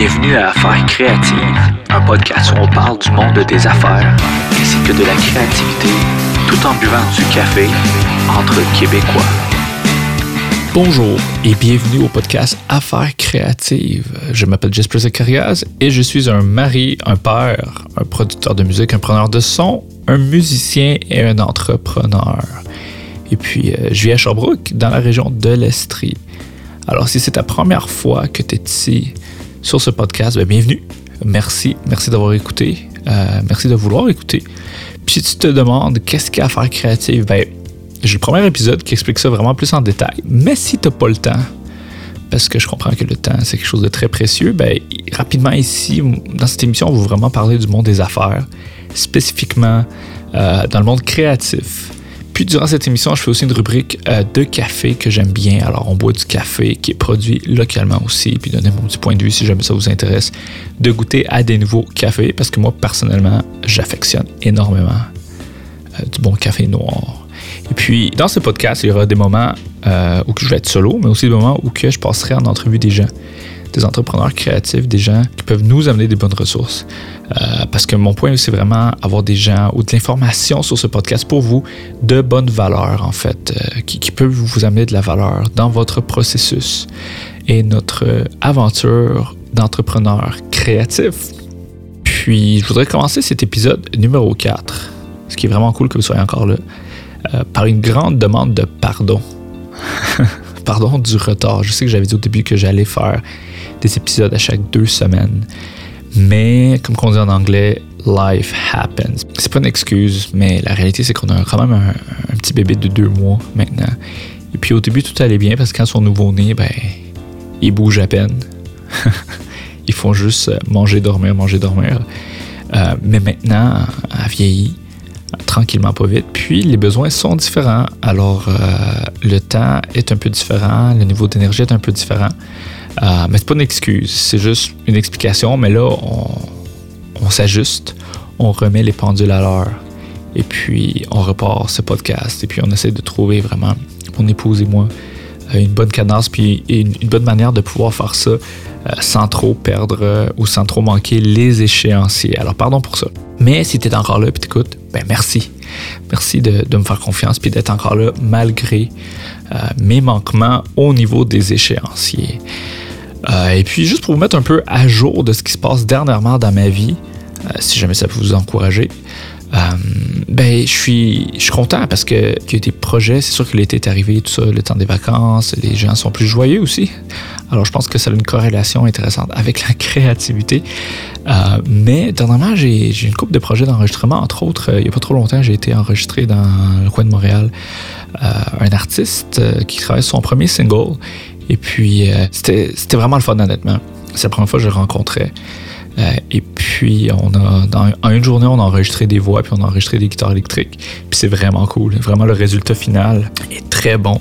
Bienvenue à Affaires créatives, un podcast où on parle du monde des affaires ainsi que de la créativité, tout en buvant du café entre Québécois. Bonjour et bienvenue au podcast Affaires créatives. Je m'appelle Jesper Zacharias et je suis un mari, un père, un producteur de musique, un preneur de son, un musicien et un entrepreneur. Et puis, euh, je vis à Sherbrooke, dans la région de l'Estrie. Alors, si c'est ta première fois que tu es ici sur ce podcast, ben, bienvenue. Merci, merci d'avoir écouté. Euh, merci de vouloir écouter. Puis si tu te demandes qu'est-ce qu'il y a à faire créative, ben, j'ai le premier épisode qui explique ça vraiment plus en détail. Mais si tu n'as pas le temps, parce que je comprends que le temps, c'est quelque chose de très précieux, ben, rapidement ici, dans cette émission, on va vraiment parler du monde des affaires, spécifiquement euh, dans le monde créatif. Puis durant cette émission, je fais aussi une rubrique euh, de café que j'aime bien. Alors, on boit du café qui est produit localement aussi. Puis donner mon petit point de vue si jamais ça vous intéresse de goûter à des nouveaux cafés. Parce que moi, personnellement, j'affectionne énormément euh, du bon café noir. Et puis, dans ce podcast, il y aura des moments euh, où je vais être solo, mais aussi des moments où que je passerai en entrevue des gens des entrepreneurs créatifs, des gens qui peuvent nous amener des bonnes ressources. Euh, parce que mon point, c'est vraiment avoir des gens ou de l'information sur ce podcast pour vous, de bonnes valeurs, en fait, euh, qui, qui, peuvent vous amener de la valeur dans votre processus et notre aventure d'entrepreneur créatif. Puis, je voudrais commencer cet épisode numéro 4, ce qui est vraiment cool que vous soyez encore là, euh, par une grande demande de pardon. pardon du retard. Je sais que j'avais dit au début que j'allais faire des épisodes à chaque deux semaines. Mais, comme on dit en anglais, life happens. C'est pas une excuse, mais la réalité, c'est qu'on a quand même un, petit bébé de deux mois maintenant. Et puis au début, tout allait bien parce que quand son nouveau-né, ben, il bouge à peine. Ils font juste manger, dormir, manger, dormir. Euh, mais maintenant, elle vieillit tranquillement, pas vite. Puis les besoins sont différents. Alors, euh, le temps est un peu différent, le niveau d'énergie est un peu différent. Euh, mais c'est pas une excuse, c'est juste une explication. Mais là, on, s'ajuste, on remet les pendules à l'heure. Et puis, on repart ce podcast. Et puis, on essaie de trouver vraiment, mon épouse et moi, euh, une bonne cadence, puis une, bonne manière de pouvoir faire ça euh, sans trop perdre ou sans trop manquer les échéanciers. Alors, pardon pour ça. Mais si tu es encore là et t'écoutes, ben merci. Merci de, me faire confiance puis d'être encore là malgré mes manquements au niveau des échéanciers. Euh, et puis, juste pour vous mettre un peu à jour de ce qui se passe dernièrement dans ma vie, euh, si jamais ça peut vous encourager, euh, ben, je suis, content parce que qu'il y a des projets. C'est sûr que l'été est arrivé, tout ça, le temps des vacances, les gens sont plus joyeux aussi. Alors, je pense que ça a une corrélation intéressante avec la créativité. mais dernièrement, j'ai, j'ai une couple de projets d'enregistrement. Entre autres, il n'y a pas trop longtemps, j'ai été enregistré dans le coin de Montréal un artiste qui travaille sur son premier single. Et puis, euh, c'était vraiment le fun, honnêtement. C'est la première fois que je rencontrais. Euh, et puis, on a, dans, en une journée, on a enregistré des voix, puis on a enregistré des guitares électriques. Puis c'est vraiment cool. Vraiment, le résultat final est très bon.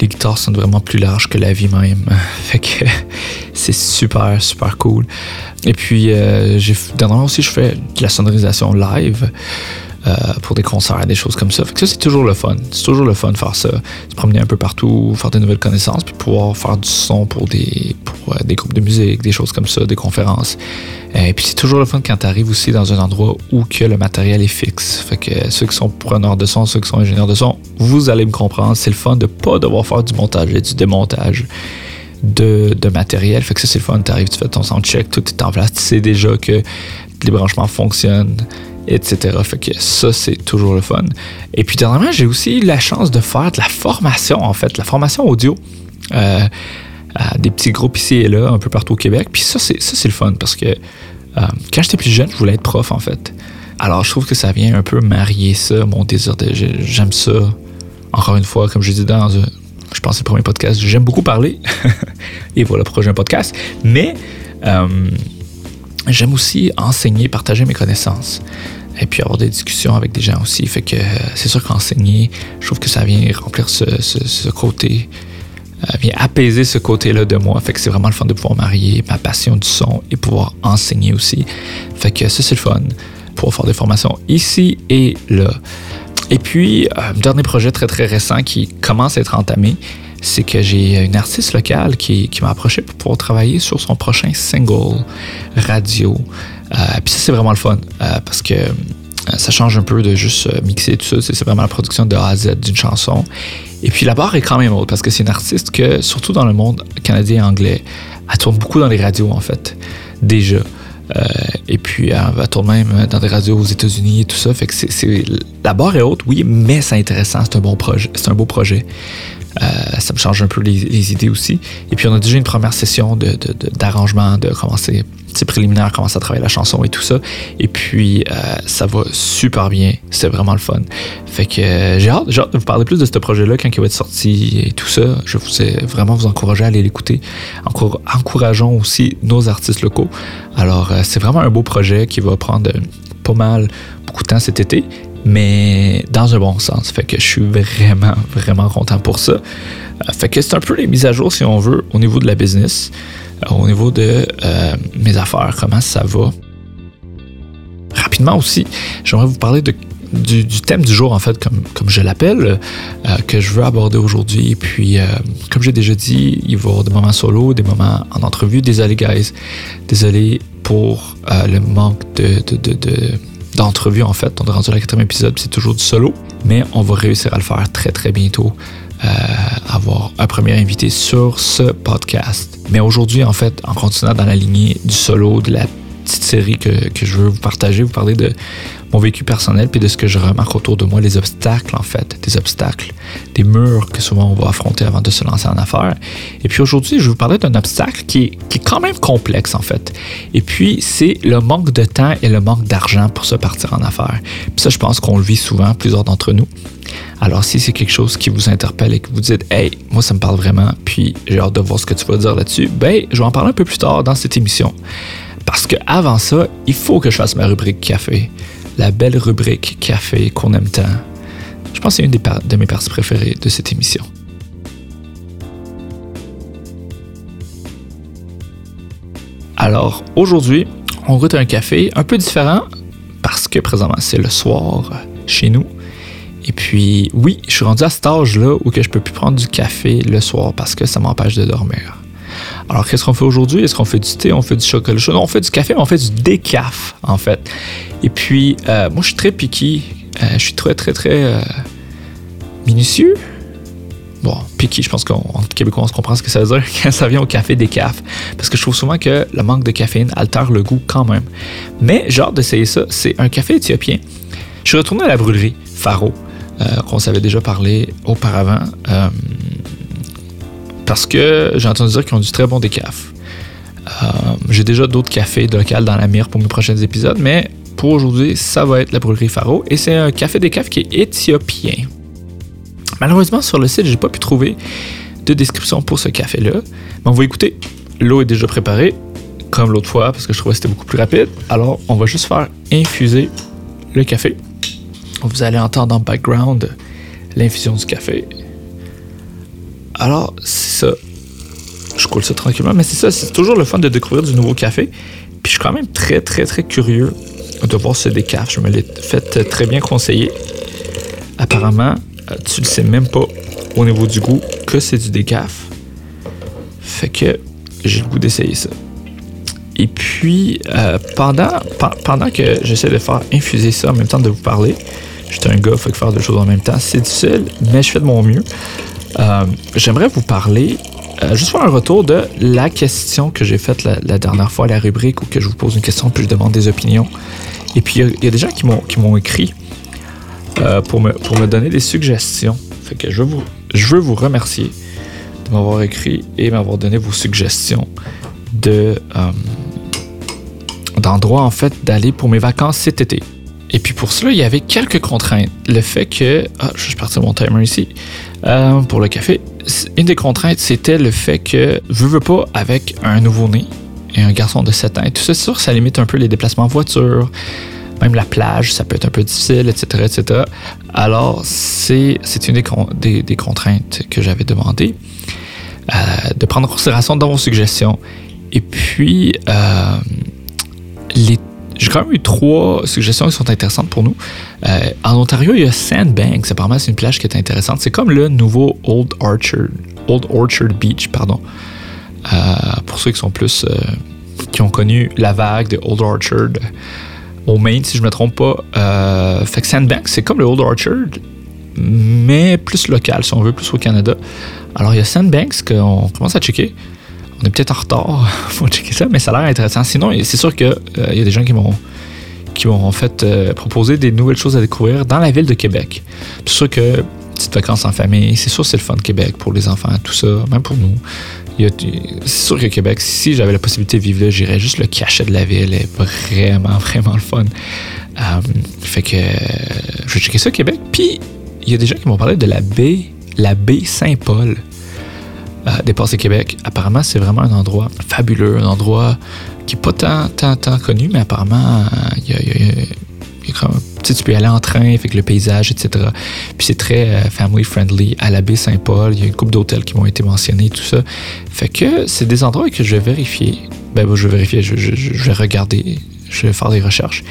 Les guitares sont vraiment plus larges que la vie même. fait que c'est super, super cool. Et puis, euh, dernièrement aussi, je fais de la sonorisation live. Euh, pour des concerts, des choses comme ça. Ça, c'est toujours le fun. C'est toujours le fun de faire ça. Se promener un peu partout, faire de nouvelles connaissances, puis pouvoir faire du son pour des, euh, des groupes de musique, des choses comme ça, des conférences. Euh, et puis c'est toujours le fun quand tu arrives aussi dans un endroit où que le matériel est fixe. Fait ceux qui sont preneurs de son, ceux qui sont ingénieurs de son, vous allez me comprendre. C'est le fun de pas devoir faire du montage et du démontage. De, matériel. Fait ça, c'est le fun. Tu arrives, tu fais ton soundcheck, tout est en place. Tu sais déjà que les branchements fonctionnent etc. Fait que ça, c'est toujours le fun. Et puis, dernièrement, j'ai aussi eu la chance de faire de la formation, en fait, la formation audio. Euh, des petits groupes ici et là, un peu partout au Québec. Puis ça, c'est, le fun parce que euh, quand j'étais plus jeune, je voulais être prof, en fait. Alors, je trouve que ça vient un peu marier ça, mon désir de. J'aime ça. Encore une fois, comme je dis dans, je pense, le premier podcast, j'aime beaucoup parler. et voilà, prochain podcast. Mais. Euh, J'aime aussi enseigner, partager mes connaissances et puis avoir des discussions avec des gens aussi. Fait que c'est sûr qu'enseigner, je trouve que ça vient remplir ce, côté, euh, vient apaiser ce côté-là de moi. Fait que c'est vraiment le fun de pouvoir marier ma passion du son et pouvoir enseigner aussi. Fait que ça, c'est le fun pour faire des formations ici et là. Et puis, un euh, dernier projet très très récent qui commence à être entamé, c'est que j'ai une artiste locale qui, m'a approché pour pouvoir travailler sur son prochain single radio. Euh, puis ça, c'est vraiment le fun euh, parce que ça change un peu de juste mixer tout ça. C'est vraiment la production de A à Z d'une chanson. Et puis la barre est quand même haute parce que c'est une artiste que, surtout dans le monde canadien et anglais, elle tourne beaucoup dans les radios en fait, déjà. Euh, et puis, elle, tourne même dans des radios aux États-Unis et tout ça. Fait que c'est, la barre est haute, oui, mais c'est intéressant. C'est un bon projet. C'est un beau projet. Euh, ça me change un peu les, idées aussi. Et puis, on a déjà une première session d'arrangement, de, de, commencer c'est préliminaire, commencer à travailler la chanson et tout ça. Et puis, euh, ça va super bien. C'est vraiment le fun. Fait que euh, j'ai hâte, de vous parler plus de ce projet-là quand il va être sorti et tout ça. Je vous vraiment vous encourager à aller l'écouter. encourageons aussi nos artistes locaux. Alors, euh, c'est vraiment un beau projet qui va prendre pas mal, beaucoup de temps cet été, mais dans un bon sens. Fait que je suis vraiment, vraiment content pour ça. fait que c'est un peu les mises à jour, si on veut, au niveau de la business au niveau de euh, mes affaires, comment ça va. Rapidement aussi, j'aimerais vous parler du, thème du jour, en fait, comme, comme je l'appelle, euh, que je veux aborder aujourd'hui. Puis, euh, comme j'ai déjà dit, il va y avoir des moments solo, des moments en entrevue. Désolé, guys. Désolé pour le manque de, d'entrevue, en fait. On est rendu à la quatrième épisode, c'est toujours du solo. Mais on va réussir à le faire très, très bientôt. avoir un premier invité sur ce podcast. Mais aujourd'hui, en fait, en continuant dans la lignée du solo, de la petite série que, je veux vous partager, vous parler de mon vécu personnel puis de ce que je remarque autour de moi, les obstacles en fait, des obstacles, des murs que souvent on va affronter avant de se lancer en affaires. Et puis aujourd'hui, je vais vous parler d'un obstacle qui est, qui est quand même complexe en fait. Et puis c'est le manque de temps et le manque d'argent pour se partir en affaires. Puis ça, je pense qu'on le vit souvent, plusieurs d'entre nous. Alors, si c'est quelque chose qui vous interpelle et que vous dites, hey, moi, ça me parle vraiment, puis j'ai hâte de voir ce que tu vas dire là-dessus, ben, je vais en parler un peu plus tard dans cette émission. Parce que avant ça, il faut que je fasse ma rubrique café. La belle rubrique café qu'on aime tant. Je pense que c'est une des de mes parties préférées de cette émission. Alors, aujourd'hui, on goûte un café un peu différent parce que présentement, c'est le soir chez nous. Et puis, oui, je suis rendu à cet âge-là où que je peux plus prendre du café le soir parce que ça m'empêche de dormir. Alors, qu'est-ce qu'on fait aujourd'hui? Est-ce qu'on fait du thé? On fait du chocolat chaud? Non, on fait du café, mais on fait du décaf, en fait. Et puis, euh, moi, je suis très piqué. Euh, je suis très, très, très euh, minutieux. Bon, piqué, je pense qu'en québécois, on se comprend ce que ça veut dire quand ça vient au café décaf. Parce que je trouve souvent que le manque de caféine altère le goût quand même. Mais j'ai hâte d'essayer ça. C'est un café éthiopien. Je suis retourné à la brûlerie Faro. Qu'on s'avait déjà parlé auparavant. Parce que j'ai entendu dire qu'ils ont du très bon décaf. Euh, j'ai déjà d'autres cafés locaux dans la mire pour mes prochains épisodes, mais pour aujourd'hui, ça va être la brûlerie Faro et c'est un café décaf qui est éthiopien. Malheureusement, sur le site, j'ai pas pu trouver de description pour ce café-là. Mais on va écouter. L'eau est déjà préparée, comme l'autre fois, parce que je trouvais que c'était beaucoup plus rapide. Alors, on va juste faire infuser le café. Vous allez entendre en background l'infusion du café. Alors, c'est ça. Je coule ça tranquillement, mais c'est ça, c'est toujours le fun de découvrir du nouveau café. Puis je suis quand même très, très, très curieux de voir ce décaf. Je me l'ai fait très bien conseiller. Apparemment, euh, tu le sais même pas au niveau du goût que c'est du décaf. Fait que j'ai le goût d'essayer ça. Et puis, euh, pendant, que j'essaie de faire infuser ça en même temps de vous parler, J'étais un gars, faut faire deux choses en même temps. C'est difficile, mais je fais de mon mieux. Euh, j'aimerais vous parler, euh, juste faire un retour de la question que j'ai faite la, dernière fois, la rubrique où que je vous pose une question puis je demande des opinions. Et puis il y, a des gens qui m'ont écrit euh, pour, me, pour me donner des suggestions. Fait je veux vous, je veux vous remercier de m'avoir écrit et m'avoir donné vos suggestions de d'endroits en fait d'aller pour mes vacances cet été. Et puis pour cela, il y avait quelques contraintes. Le fait que... Ah, je vais partir mon timer ici. Euh, pour le café. Une des contraintes, c'était le fait que, veux, veux pas, avec un nouveau-né et un garçon de 7 ans, tout ça, sûr, ça limite un peu les déplacements en voiture. Même la plage, ça peut être un peu difficile, etc. etc. Alors, c'est une des, des, contraintes que j'avais demandé euh, de prendre en considération dans vos suggestions. Et puis, euh, les j'ai quand même eu trois suggestions qui sont intéressantes pour nous. Euh, en Ontario, il y a Sandbanks. Apparemment, c'est une plage qui est intéressante. C'est comme le nouveau Old Orchard Old Orchard Beach, pardon. pour ceux qui sont plus qui ont connu la vague de Old Orchard au Maine, si je ne me trompe pas. fait que Sandbanks, c'est comme le Old Orchard, mais plus local, si on veut, plus au Canada. Alors, il y a Sandbanks qu'on commence à checker. On est peut-être en retard, faut checker ça, mais ça a l'air intéressant. Sinon, c'est sûr qu'il euh, y a des gens qui m'ont qui m'ont en fait euh, proposé des nouvelles choses à découvrir dans la ville de Québec. C'est sûr que petites vacances en famille, c'est sûr c'est le fun de Québec pour les enfants, tout ça, même pour nous. C'est sûr que Québec, si j'avais la possibilité de vivre là, j'irais juste le cachet de la ville. est vraiment, vraiment le fun. Euh, fait que je vais checker ça Québec. Puis il y a des gens qui m'ont parlé de la baie, la baie Saint-Paul à Dépassé Québec. Apparemment, c'est vraiment un endroit fabuleux, un endroit qui n'est pas tant, tant, tant, connu, mais apparemment, il y a, tu, peux y aller en train, avec le paysage, etc. Puis c'est très euh, family friendly à la baie Saint-Paul. Il y a une couple d'hôtels qui m'ont été mentionnés, tout ça. Fait que c'est des endroits que je vais vérifier. Ben, je vais vérifier, je, je, vais regarder, je vais faire des recherches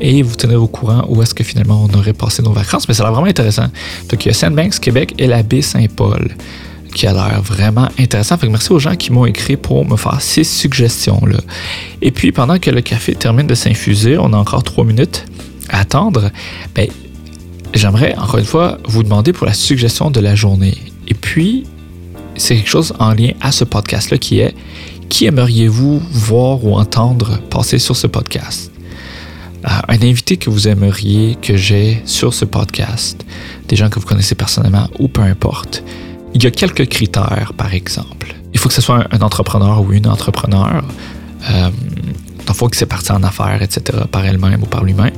et vous tenir au courant où est-ce que finalement on aurait passé nos vacances. Mais ça a l'air vraiment intéressant. Donc, il y a Sandbanks Québec et la baie Saint-Paul qui a l'air vraiment intéressant. Fait que merci aux gens qui m'ont écrit pour me faire ces suggestions-là. Et puis, pendant que le café termine de s'infuser, on a encore trois minutes à attendre. Ben, j'aimerais encore une fois vous demander pour la suggestion de la journée. Et puis, c'est quelque chose en lien à ce podcast-là qui est qui aimeriez-vous voir ou entendre passer sur ce podcast? un invité que vous aimeriez que j'ai sur ce podcast, des gens que vous connaissez personnellement ou peu importe. Il y a quelques critères, par exemple. Il faut que ce soit un, entrepreneur ou une entrepreneur. Euh, il faut que c'est parti en affaires, etc., par elle-même ou par lui-même.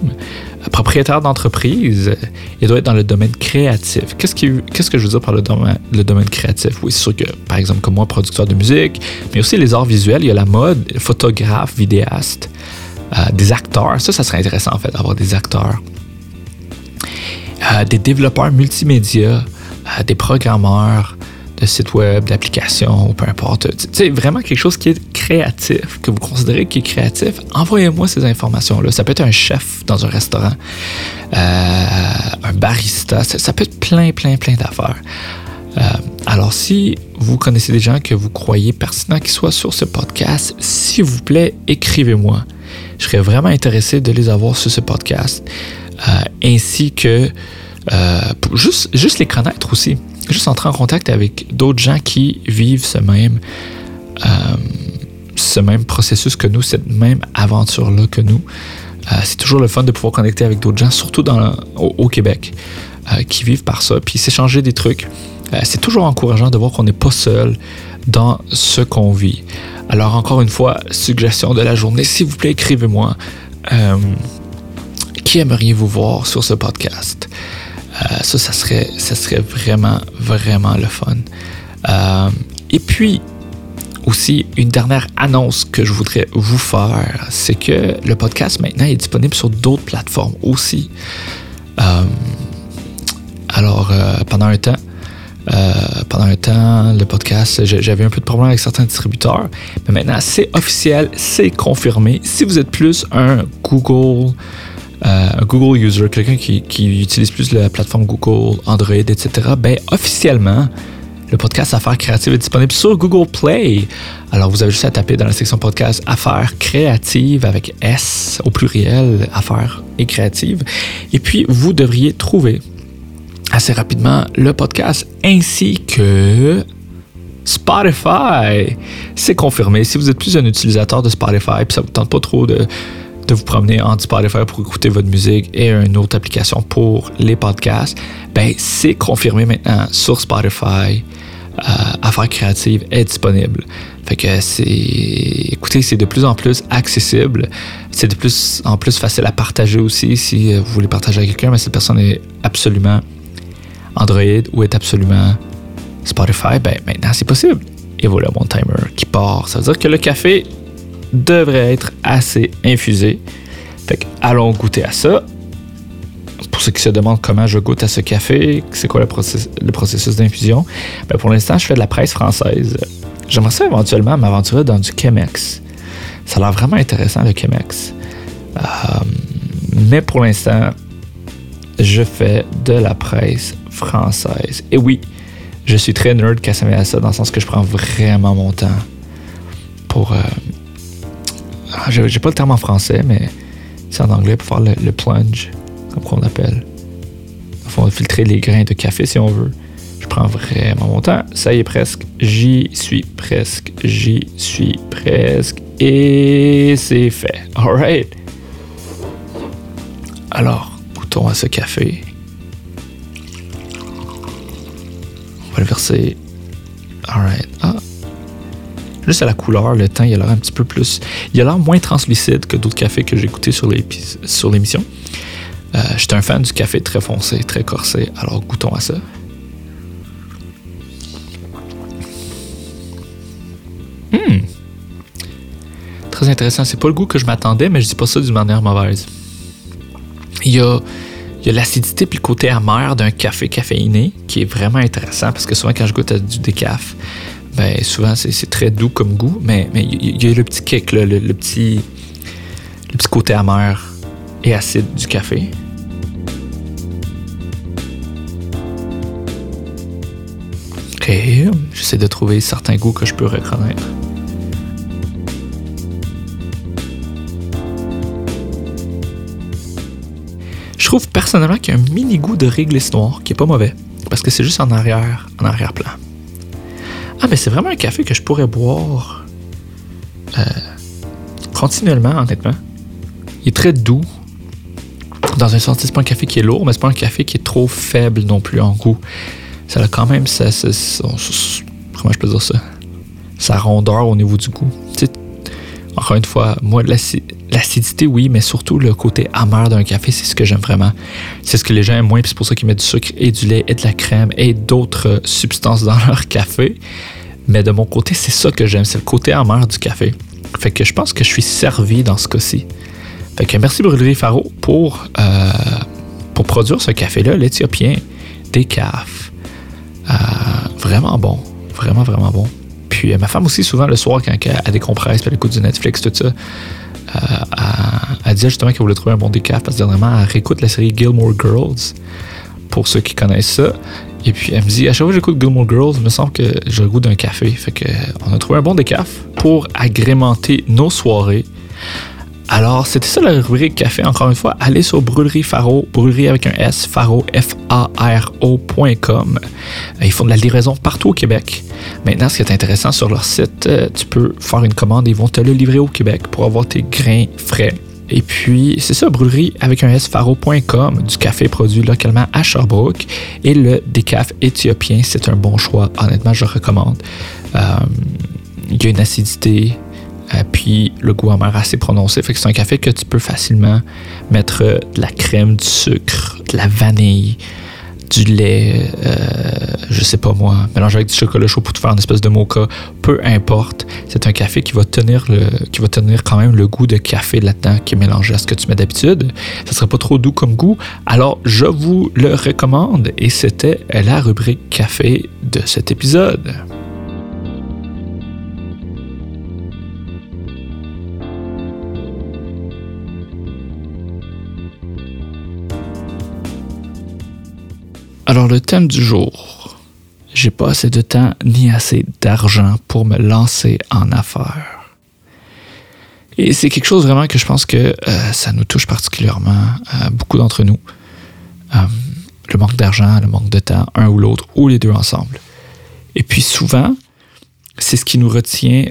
propriétaire d'entreprise, il doit être dans le domaine créatif. Qu'est-ce, que je veux dire par le domaine, créatif? Oui, c'est sûr que, par exemple, comme moi, producteur de musique, mais aussi les arts visuels, il y a la mode, photographe, vidéaste. Euh, des acteurs. Ça, ça serait intéressant en fait, d'avoir des acteurs. Euh, des développeurs multimédia, euh, des programmeurs de sites web, d'applications, ou peu importe. C'est vraiment quelque chose qui est créatif, que vous considérez qui est créatif. Envoyez-moi ces informations-là. Ça peut être un chef dans un restaurant, un barista, ça, peut être plein, plein, plein d'affaires. alors, si vous connaissez des gens que vous croyez pertinents qui soient sur ce podcast, s'il vous plaît, écrivez-moi. Je serais vraiment intéressé de les avoir sur ce podcast, euh, ainsi que euh, juste, les connaître aussi. Juste entrer en contact avec d'autres gens qui vivent ce même, euh, processus que nous, cette même aventure-là que nous. c'est toujours le fun de pouvoir connecter avec d'autres gens, surtout dans, au, Québec, qui vivent par ça, puis s'échanger des trucs. c'est toujours encourageant de voir qu'on n'est pas seul dans ce qu'on vit. Alors encore une fois, suggestion de la journée, s'il vous plaît, écrivez-moi. Euh, qui aimeriez-vous voir sur ce podcast? Euh, ça, ça serait, ça serait vraiment, vraiment le fun. Euh, et puis, aussi, une dernière annonce que je voudrais vous faire, c'est que le podcast maintenant est disponible sur d'autres plateformes aussi. alors, pendant un temps, euh, pendant un temps, le podcast, j'avais un peu de problème avec certains distributeurs. Mais maintenant, c'est officiel, c'est confirmé. Si vous êtes plus un Google, euh, un Google user, quelqu'un qui, utilise plus la plateforme Google, Android, etc., ben officiellement, le podcast Affaires créatives est disponible sur Google Play. Alors, vous avez juste à taper dans la section podcast Affaires créatives avec S au pluriel, Affaires et créatives. Et puis, vous devriez trouver assez rapidement le podcast ainsi que Spotify. C'est confirmé. Si vous êtes plus un utilisateur de Spotify et ça vous tente pas trop de, de vous promener en Spotify pour écouter votre musique et une autre application pour les podcasts, ben c'est confirmé maintenant sur Spotify. Euh, Affaires créatives est disponible. Fait que c'est, écoutez, c'est de plus en plus accessible. C'est de plus en plus facile à partager aussi si vous voulez partager avec quelqu'un, mais cette personne est absolument Android ou est absolument Spotify, ben maintenant c'est possible. Et voilà mon timer qui part. Ça veut dire que le café devrait être assez infusé. Fait que allons goûter à ça. Pour ceux qui se demandent comment je goûte à ce café, c'est quoi le, processus d'infusion, ben pour l'instant, je fais de la presse française. J'aimerais éventuellement m'aventurer dans du Chemex. Ça a l'air vraiment intéressant, le Chemex. Euh, mais pour l'instant, je fais de la presse française. Et oui, je suis très nerd quand ça à ça, dans le sens que je prends vraiment mon temps pour. Euh, ah, j'ai pas le terme en français, mais c'est en anglais pour faire le, plunge, comme on appelle. Faut filtrer les grains de café si on veut. Je prends vraiment mon temps. Ça y est presque. J'y suis presque. J'y suis presque. Et c'est fait. Alright. Alors, goûtons à ce café. On va le verser. Alright. Ah. Juste à la couleur, le teint, il a l'air un petit peu plus. Il a l'air moins translucide que d'autres cafés que j'ai goûtés sur l'émission. Euh, J'étais un fan du café très foncé, très corsé, alors goûtons à ça. Hmm. Très intéressant. C'est pas le goût que je m'attendais, mais je dis pas ça d'une manière mauvaise. Il y a il y a l'acidité puis le côté amer d'un café caféiné qui est vraiment intéressant parce que souvent quand je goûte à du décaf, ben souvent c'est très doux comme goût, mais, il y a le petit kick, le, petit, côté amer et acide du café. Ok, j'essaie de trouver certains goûts que je peux reconnaître. Je trouve personnellement qu'il y a un mini goût de réglisse noire qui est pas mauvais, parce que c'est juste en arrière, en arrière-plan. Ah, mais c'est vraiment un café que je pourrais boire euh, continuellement, honnêtement. Il est très doux. Dans un sens, c'est pas un café qui est lourd, mais c'est pas un café qui est trop faible non plus en goût. Ça a quand même ça, comment je peux dire ça? Sa rondeur au niveau du goût. Encore une fois, moi, l'acidité, oui, mais surtout le côté amer d'un café, c'est ce que j'aime vraiment. C'est ce que les gens aiment moins, puis c'est pour ça qu'ils mettent du sucre et du lait et de la crème et d'autres substances dans leur café. Mais de mon côté, c'est ça que j'aime, c'est le côté amer du café. Fait que je pense que je suis servi dans ce cas-ci. Fait que merci Brûlerie Faro pour, euh, pour produire ce café-là, l'Éthiopien décaf. Euh, vraiment bon. Vraiment, vraiment bon. Puis euh, ma femme aussi, souvent le soir, quand elle décompresse, elle écoute du Netflix, tout ça, euh, elle, disait justement qu'elle voulait trouver un bon décaf parce que dernièrement, elle réécoute la série Gilmore Girls, pour ceux qui connaissent ça. Et puis elle me dit, à chaque fois que j'écoute Gilmore Girls, il me semble que j'ai le goût d'un café. Fait que on a trouvé un bon décaf pour agrémenter nos soirées. Alors, c'était ça la rubrique café. Encore une fois, allez sur Brûlerie Faro, brûlerie avec un S, faro, F-A-R-O.com. Ils font de la livraison partout au Québec. Maintenant, ce qui est intéressant sur leur site, euh, tu peux faire une commande et ils vont te le livrer au Québec pour avoir tes grains frais. Et puis, c'est ça, brûlerie avec un S, faro.com, du café produit localement à Sherbrooke. Et le décaf éthiopien, c'est un bon choix. Honnêtement, je le recommande. Euh, il y a une acidité, euh, puis le goût amer assez prononcé. Fait que c'est un café que tu peux facilement mettre de la crème, du sucre, de la vanille, du lait, euh, je sais pas moi, mélanger avec du chocolat chaud pour te faire une espèce de mocha, peu importe. C'est un café qui va tenir qui va tenir quand même le goût de café là-dedans qui est mélangé à ce que tu mets d'habitude. Ça sera pas trop doux comme goût. Alors, je vous le recommande et c'était la rubrique café de cet épisode. Alors le thème du jour, j'ai pas assez de temps ni assez d'argent pour me lancer en affaires. Et c'est quelque chose vraiment que je pense que euh, ça nous touche particulièrement, euh, beaucoup d'entre nous. Euh, le manque d'argent, le manque de temps, un ou l'autre, ou les deux ensemble. Et puis souvent, c'est ce qui nous retient,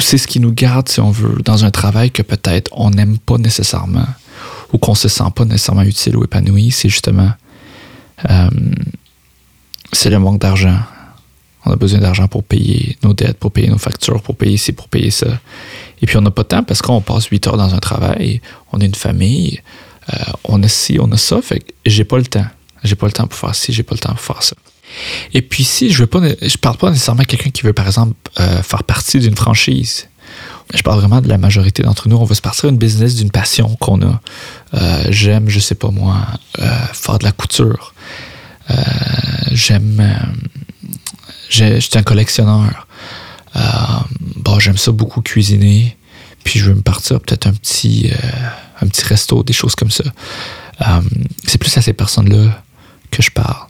c'est ce qui nous garde, si on veut, dans un travail que peut-être on n'aime pas nécessairement, ou qu'on se sent pas nécessairement utile ou épanoui, c'est justement euh, c'est le manque d'argent. On a besoin d'argent pour payer nos dettes, pour payer nos factures, pour payer ci, pour payer ça. Et puis on n'a pas de temps parce qu'on passe 8 heures dans un travail, on a une famille, euh, on a ci, on a ça, fait que j'ai pas le temps. J'ai pas le temps pour faire ci, j'ai pas le temps pour faire ça. Et puis si je veux pas, je parle pas nécessairement de quelqu'un qui veut par exemple euh, faire partie d'une franchise. Je parle vraiment de la majorité d'entre nous. On veut se partir une business d'une passion qu'on a. J'aime, je sais pas moi, faire de la couture. Euh, j'aime. Euh, j'étais un collectionneur. Euh, bon, j'aime ça beaucoup cuisiner. Puis je veux me partir peut-être un petit, un petit resto, des choses comme ça. c'est plus à ces personnes-là que je parle.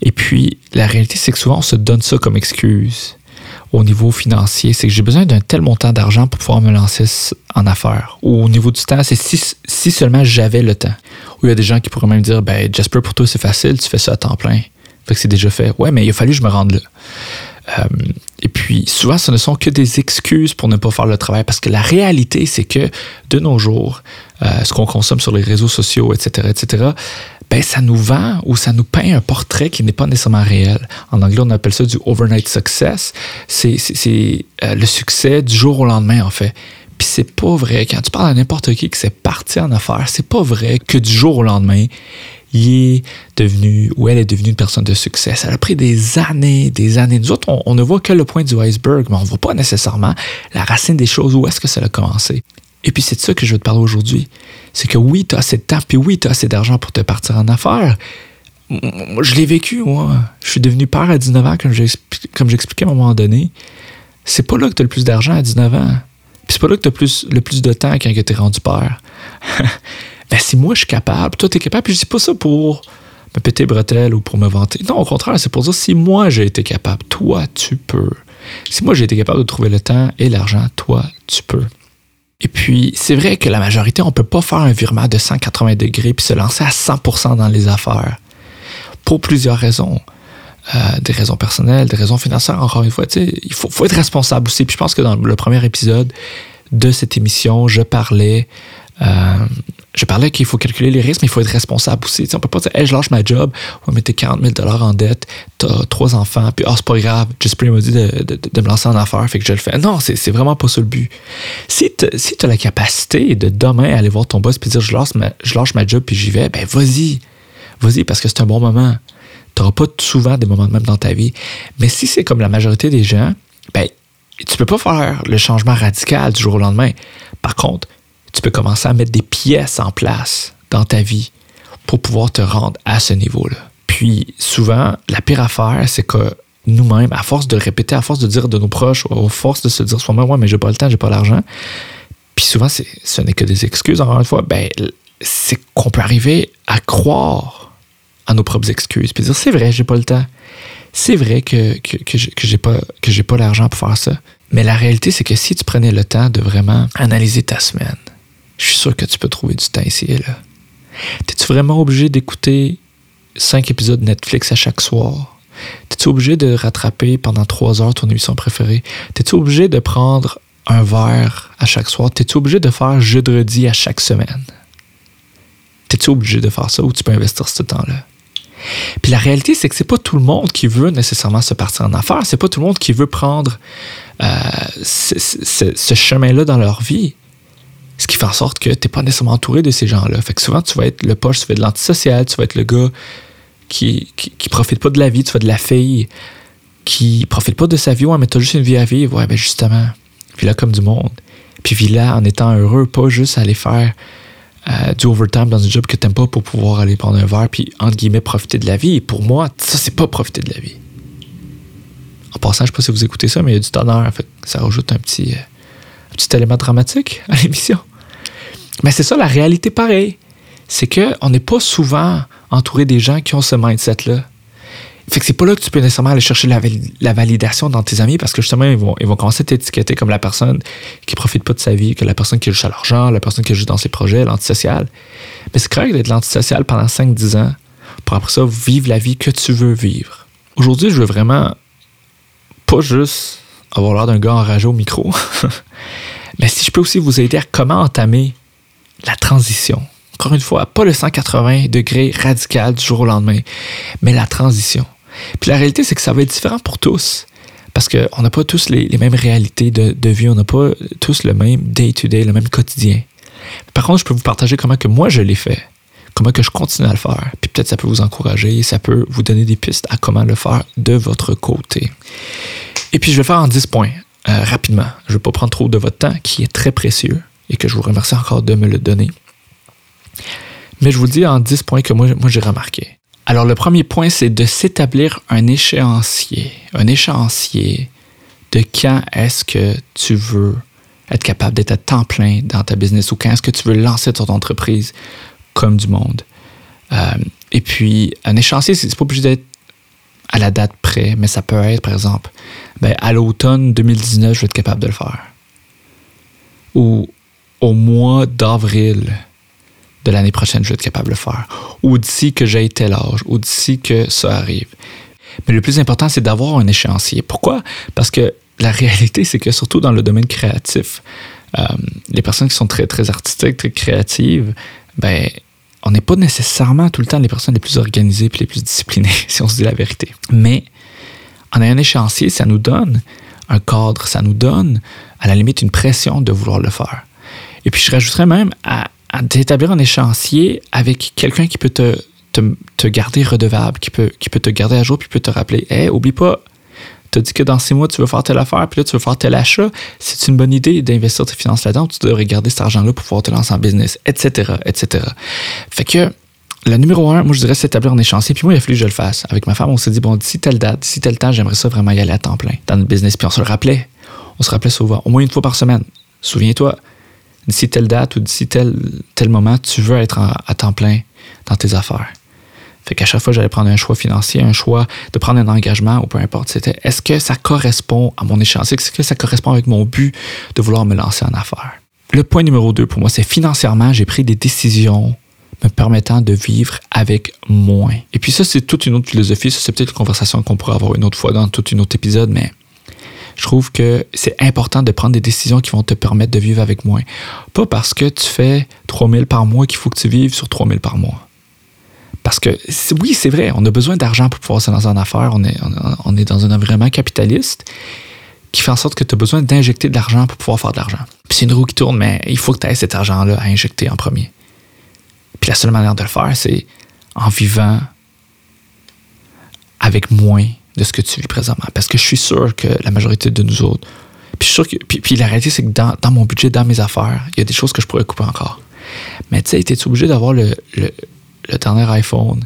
Et puis, la réalité, c'est que souvent, on se donne ça comme excuse au niveau financier. C'est que j'ai besoin d'un tel montant d'argent pour pouvoir me lancer en affaires. Ou au niveau du temps, c'est si, si, seulement j'avais le temps. Ou il y a des gens qui pourraient même dire, ben, Jasper, pour toi, c'est facile, tu fais ça à temps plein. Fait que c'est déjà fait. Ouais, mais il a fallu que je me rende là. Euh, et puis, souvent, ce ne sont que des excuses pour ne pas faire le travail parce que la réalité, c'est que de nos jours, euh, ce qu'on consomme sur les réseaux sociaux, etc., etc., ben, ça nous vend ou ça nous peint un portrait qui n'est pas nécessairement réel. En anglais, on appelle ça du overnight success. C'est euh, le succès du jour au lendemain, en fait. Puis c'est pas vrai. Quand tu parles à n'importe qui qui s'est parti en affaires, c'est pas vrai que du jour au lendemain, il est devenu ou elle est devenue une personne de succès. Ça a pris des années, des années. Nous autres, on, ne voit que le point du iceberg, mais on ne voit pas nécessairement la racine des choses, où est-ce que ça a commencé? Et puis c'est de ça que je veux te parler aujourd'hui. C'est que oui, tu as assez de temps, puis oui, tu as assez d'argent pour te partir en affaires. Je l'ai vécu, moi. Je suis devenu père à 19 ans, comme j'expliquais à un moment donné. C'est pas là que tu as le plus d'argent à 19 ans. Puis c'est pas là que tu as le plus de temps quand tu es rendu père. ben, si moi je suis capable, toi tu es capable, puis je dis pas ça pour me péter bretelles ou pour me vanter. Non, au contraire, c'est pour dire si moi j'ai été capable, toi tu peux. Si moi j'ai été capable de trouver le temps et l'argent, toi tu peux. Et puis, c'est vrai que la majorité, on ne peut pas faire un virement de 180 degrés puis se lancer à 100% dans les affaires. Pour plusieurs raisons. Euh, des raisons personnelles, des raisons financières, encore une fois. Il faut, faut, être responsable aussi. Puis je pense que dans le premier épisode de cette émission, je parlais je parlais qu'il faut calculer les risques, mais il faut être responsable aussi. On on peut pas dire, hey, je lâche ma job, on va mettre 40 000 en dette, t'as trois enfants, puis oh, c'est pas grave, Jasper m'a dit de, de, me lancer en affaires, fait que je le fais. Non, c'est vraiment pas ça le but. Si tu si as la capacité de demain aller voir ton boss puis dire, je lâche ma, je lâche ma job puis j'y vais, ben vas-y. Vas-y, parce que c'est un bon moment. Tu n'auras pas souvent des moments de même dans ta vie. Mais si c'est comme la majorité des gens, ben, tu peux pas faire le changement radical du jour au lendemain. Par contre, tu peux commencer à mettre des pièces en place dans ta vie pour pouvoir te rendre à ce niveau-là. Puis souvent, la pire affaire, c'est que nous-mêmes, à force de répéter, à force de dire de nos proches, à force de se dire soi-même, ouais, mais j'ai pas le temps, j'ai pas l'argent. Puis souvent, ce n'est que des excuses, encore une fois, ben, c'est qu'on peut arriver à croire à nos propres excuses. Puis dire, c'est vrai, j'ai pas le temps. C'est vrai que, que, que j'ai pas, que pas l'argent pour faire ça. Mais la réalité, c'est que si tu prenais le temps de vraiment analyser ta semaine, je suis sûr que tu peux trouver du temps ici et là. T'es-tu vraiment obligé d'écouter cinq épisodes Netflix à chaque soir? T'es-tu obligé de rattraper pendant trois heures ton émission préférée? T'es-tu obligé de prendre un verre à chaque soir? T'es-tu obligé de faire jeudi à chaque semaine? T'es-tu obligé de faire ça ou tu peux investir ce temps-là? Puis la réalité, c'est que c'est pas tout le monde qui veut nécessairement se partir en affaires. C'est pas tout le monde qui veut prendre euh, ce chemin-là dans leur vie. Ce qui fait en sorte que tu n'es pas nécessairement entouré de ces gens-là. Fait que souvent, tu vas être le poche, tu vas être l'antisocial, tu vas être le gars qui, qui, profite pas de la vie, tu vas être de la fille qui profite pas de sa vie, ouais, mais tu as juste une vie à vivre. Ouais, ben justement, vis là comme du monde. Puis vis là en étant heureux, pas juste aller faire euh, du overtime dans un job que t'aimes pas pour pouvoir aller prendre un verre puis, entre guillemets, profiter de la vie. Et pour moi, ça, c'est pas profiter de la vie. En passant, je sais pas si vous écoutez ça, mais il y a du tonnerre. Fait ça rajoute un petit. Euh, petit élément dramatique à l'émission. Mais c'est ça la réalité pareil. C'est qu'on n'est pas souvent entouré des gens qui ont ce mindset-là. Fait que c'est pas là que tu peux nécessairement aller chercher la, validation dans tes amis parce que justement, ils vont, ils vont commencer à t'étiqueter comme la personne qui profite pas de sa vie, que la personne qui est juste à l'argent, la personne qui est juste dans ses projets, l'antisocial. Mais c'est correct d'être l'antisocial pendant 5-10 ans pour après ça vivre la vie que tu veux vivre. Aujourd'hui, je veux vraiment pas juste avoir l'air d'un gars enragé au micro, mais si je peux aussi vous aider à comment entamer la transition. Encore une fois, pas le 180 degrés radical du jour au lendemain, mais la transition. Puis la réalité, c'est que ça va être différent pour tous. Parce qu'on n'a pas tous les, mêmes réalités de, vie, on n'a pas tous le même day-to-day, le même quotidien. Par contre, je peux vous partager comment que moi je l'ai fait, comment que je continue à le faire. Puis peut-être ça peut vous encourager, ça peut vous donner des pistes à comment le faire de votre côté. Et puis je vais faire en 10 points, euh, rapidement. Je ne vais pas prendre trop de votre temps, qui est très précieux, et que je vous remercie encore de me le donner. Mais je vous dis en 10 points que moi, j'ai remarqué. Alors le premier point, c'est de s'établir un échéancier. Un échéancier de quand est-ce que tu veux être capable d'être à temps plein dans ta business ou quand est-ce que tu veux lancer ton entreprise comme du monde. Euh, et puis, un échéancier, c'est pas obligé d'être à la date près, mais ça peut être, par exemple, ben, à l'automne 2019, je vais être capable de le faire. Ou au mois d'avril de l'année prochaine, je vais être capable de le faire. Ou d'ici que j'ai tel âge, ou d'ici que ça arrive. Mais le plus important, c'est d'avoir un échéancier. Pourquoi? Parce que la réalité, c'est que surtout dans le domaine créatif, euh, les personnes qui sont très, très artistiques, très créatives, ben, on n'est pas nécessairement tout le temps les personnes les plus organisées et les plus disciplinées, si on se dit la vérité. Mais en ayant un échéancier, ça nous donne un cadre, ça nous donne à la limite une pression de vouloir le faire. Et puis je rajouterais même à, d'établir un échéancier avec quelqu'un qui peut te, garder redevable, qui peut, qui peut te garder à jour, puis peut te rappeler, hé, oublie pas, as dit que dans six mois, tu veux faire telle affaire, puis là, tu veux faire tel achat. C'est une bonne idée d'investir tes finances là-dedans. Tu devrais garder cet argent-là pour pouvoir te lancer en business, etc., etc. Fait que, la numéro un, moi, je dirais, c'est établir un échéancier. Puis moi, il a fallu que je le fasse. Avec ma femme, on s'est dit, bon, d'ici telle date, d'ici tel temps, j'aimerais ça vraiment y aller à temps plein dans notre business. Puis on se le rappelait. On se rappelait souvent, au moins une fois par semaine. Souviens-toi, d'ici telle date ou d'ici tel, tel moment, tu veux être à temps plein dans tes affaires. Fait qu'à chaque fois, j'allais prendre un choix financier, un choix de prendre un engagement ou peu importe, c'était est-ce que ça correspond à mon échéancier? Est-ce que ça correspond avec mon but de vouloir me lancer en affaires? Le point numéro deux pour moi, c'est financièrement, j'ai pris des décisions me permettant de vivre avec moins. Et puis ça, c'est toute une autre philosophie. Ça, c'est peut-être une conversation qu'on pourrait avoir une autre fois dans tout un autre épisode, mais je trouve que c'est important de prendre des décisions qui vont te permettre de vivre avec moins. Pas parce que tu fais 3000 par mois qu'il faut que tu vives sur 3000 par mois. Parce que oui, c'est vrai, on a besoin d'argent pour pouvoir se lancer en affaires. On est, on, est dans un environnement capitaliste qui fait en sorte que tu as besoin d'injecter de l'argent pour pouvoir faire de l'argent. Puis c'est une roue qui tourne, mais il faut que tu aies cet argent-là à injecter en premier. Puis la seule manière de le faire, c'est en vivant avec moins de ce que tu vis présentement. Parce que je suis sûr que la majorité de nous autres, puis, sûr que, puis, la réalité, c'est que dans, mon budget, dans mes affaires, il y a des choses que je pourrais couper encore. Mais tu sais, es obligé d'avoir le dernier iPhone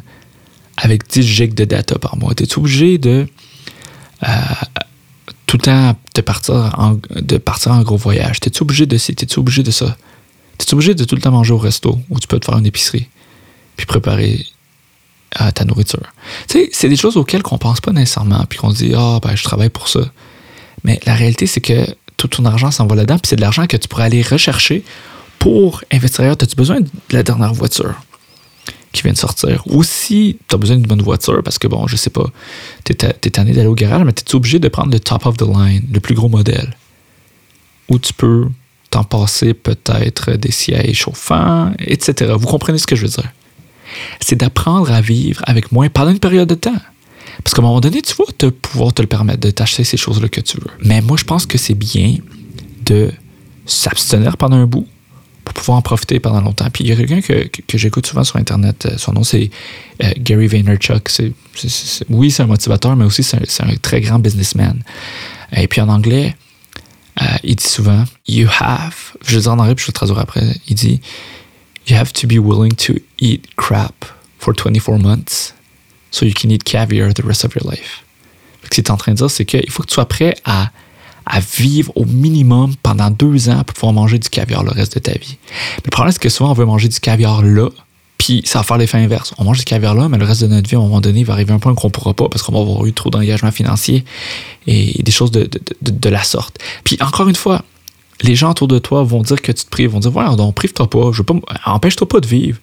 avec 10 gigs de data par mois. Tu es obligé de euh, tout le temps de partir en, de partir en gros voyage? Tu es obligé de ci, tu obligé de ça? Tu es obligé de tout le temps manger au resto où tu peux te faire une épicerie puis préparer euh, ta nourriture? Tu sais, c'est des choses auxquelles on pense pas nécessairement puis qu'on se dit ah ben je travaille pour ça. Mais la réalité c'est que tout ton argent s'en va là-dedans puis c'est de l'argent que tu pourrais aller rechercher pour investir. As-tu besoin de la dernière voiture? Qui vient de sortir. Ou si tu as besoin d'une bonne voiture, parce que bon, je sais pas, tu es, tanné d'aller au garage, mais tu es obligé de prendre le top of the line, le plus gros modèle? Ou tu peux t'en passer peut-être des sièges chauffants, etc. Vous comprenez ce que je veux dire? C'est d'apprendre à vivre avec moins pendant une période de temps. Parce qu'à un moment donné, tu vas te pouvoir te le permettre de t'acheter ces choses-là que tu veux. Mais moi, je pense que c'est bien de s'abstenir pendant un bout, pour pouvoir en profiter pendant longtemps. Puis il y a quelqu'un que, que, j'écoute souvent sur Internet. Euh, son nom, c'est euh, Gary Vaynerchuk. C'est, oui, c'est un motivateur, mais aussi c'est un, très grand businessman. Et puis en anglais, euh, il dit souvent You have, je vais dire en anglais, puis je vais le traduire après. Il dit You have to be willing to eat crap for 24 months so you can eat caviar the rest of your life. Ce qu'il est en train de dire, c'est qu'il faut que tu sois prêt à à vivre au minimum pendant deux ans pour pouvoir manger du caviar le reste de ta vie. Mais le problème, c'est que souvent, on veut manger du caviar là, puis ça va faire l'effet inverse. On mange du caviar là, mais le reste de notre vie, à un moment donné, il va arriver un point qu'on ne pourra pas parce qu'on va avoir eu trop d'engagement financier et des choses de, de, la sorte. Puis encore une fois, les gens autour de toi vont dire que tu te prives, vont dire Voilà, donc prive-toi pas, je pas empêche-toi pas de vivre.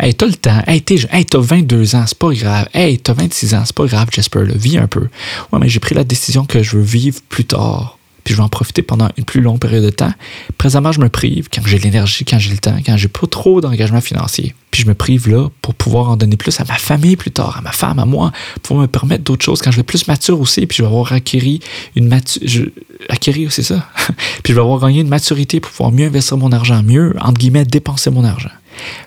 Hey, t'as le temps, hey, t'as 22 ans, c'est pas grave. Hey, t'as 26 ans, c'est pas grave, Jasper, là, vis un peu. Ouais, mais j'ai pris la décision que je veux vivre plus tard puis je vais en profiter pendant une plus longue période de temps. Présentement, je me prive quand j'ai l'énergie, quand j'ai le temps, quand j'ai pas trop d'engagement financier. Puis je me prive là pour pouvoir en donner plus à ma famille plus tard, à ma femme, à moi, pour me permettre d'autres choses quand je vais plus mature aussi, puis je vais avoir acquéri une maturité. Acquérir, c'est ça. puis je vais avoir gagné une maturité pour pouvoir mieux investir mon argent, mieux, entre guillemets, dépenser mon argent.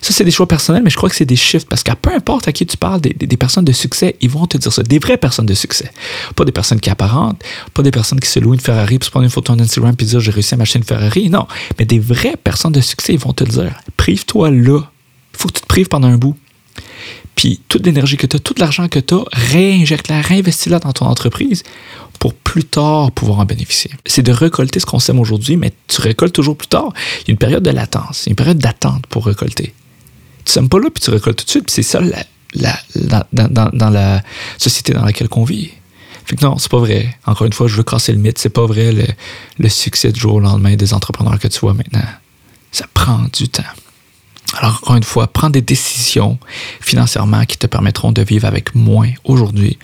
Ça, c'est des choix personnels, mais je crois que c'est des shifts parce qu'à peu importe à qui tu parles, des, personnes de succès, ils vont te dire ça. Des vraies personnes de succès. Pas des personnes qui apparentent, pas des personnes qui se louent une Ferrari pour se prendre une photo en Instagram et dire j'ai réussi à m'acheter une Ferrari. Non. Mais des vraies personnes de succès, ils vont te dire. Prive-toi là. Faut que tu te prives pendant un bout. Puis toute l'énergie que tu as, tout l'argent que tu as, réinjecte-la, réinvestis-la dans ton entreprise pour plus tard pouvoir en bénéficier. C'est de récolter ce qu'on sème aujourd'hui, mais tu récoltes toujours plus tard. Il y a une période de latence, une période d'attente pour récolter. Tu sèmes pas là, puis tu récoltes tout de suite, puis c'est ça la, dans, la société dans laquelle on vit. Fait que non, c'est pas vrai. Encore une fois, je veux casser le mythe. C'est pas vrai le succès du jour au lendemain des entrepreneurs que tu vois maintenant. Ça prend du temps. Alors, encore une fois, prends des décisions financièrement qui te permettront de vivre avec moins aujourd'hui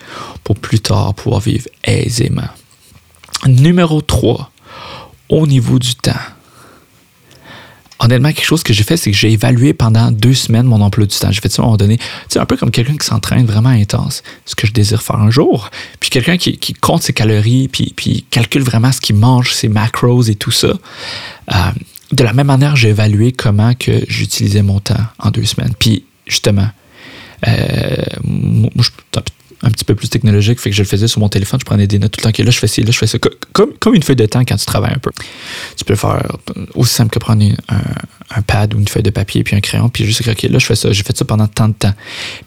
pour plus tard pouvoir vivre aisément. Numéro 3, au niveau du temps. Honnêtement, quelque chose que j'ai fait, c'est que j'ai évalué pendant deux semaines mon emploi du temps. J'ai fait ça à un moment donné, un peu comme quelqu'un qui s'entraîne vraiment intense, ce que je désire faire un jour. Puis quelqu'un qui, compte ses calories, puis, puis calcule vraiment ce qu'il mange, ses macros et tout ça. Euh, de la même manière, j'ai évalué comment que j'utilisais mon temps en deux semaines. Puis justement, euh, je, un petit peu plus technologique, fait que je le faisais sur mon téléphone, je prenais des notes tout le temps. là, je fais ci, là, je fais ça. Comme, comme une feuille de temps quand tu travailles un peu. Tu peux faire aussi simple que prendre un, pad ou une feuille de papier puis un crayon, puis juste écrire, OK, là, je fais ça. J'ai fait ça pendant tant de temps.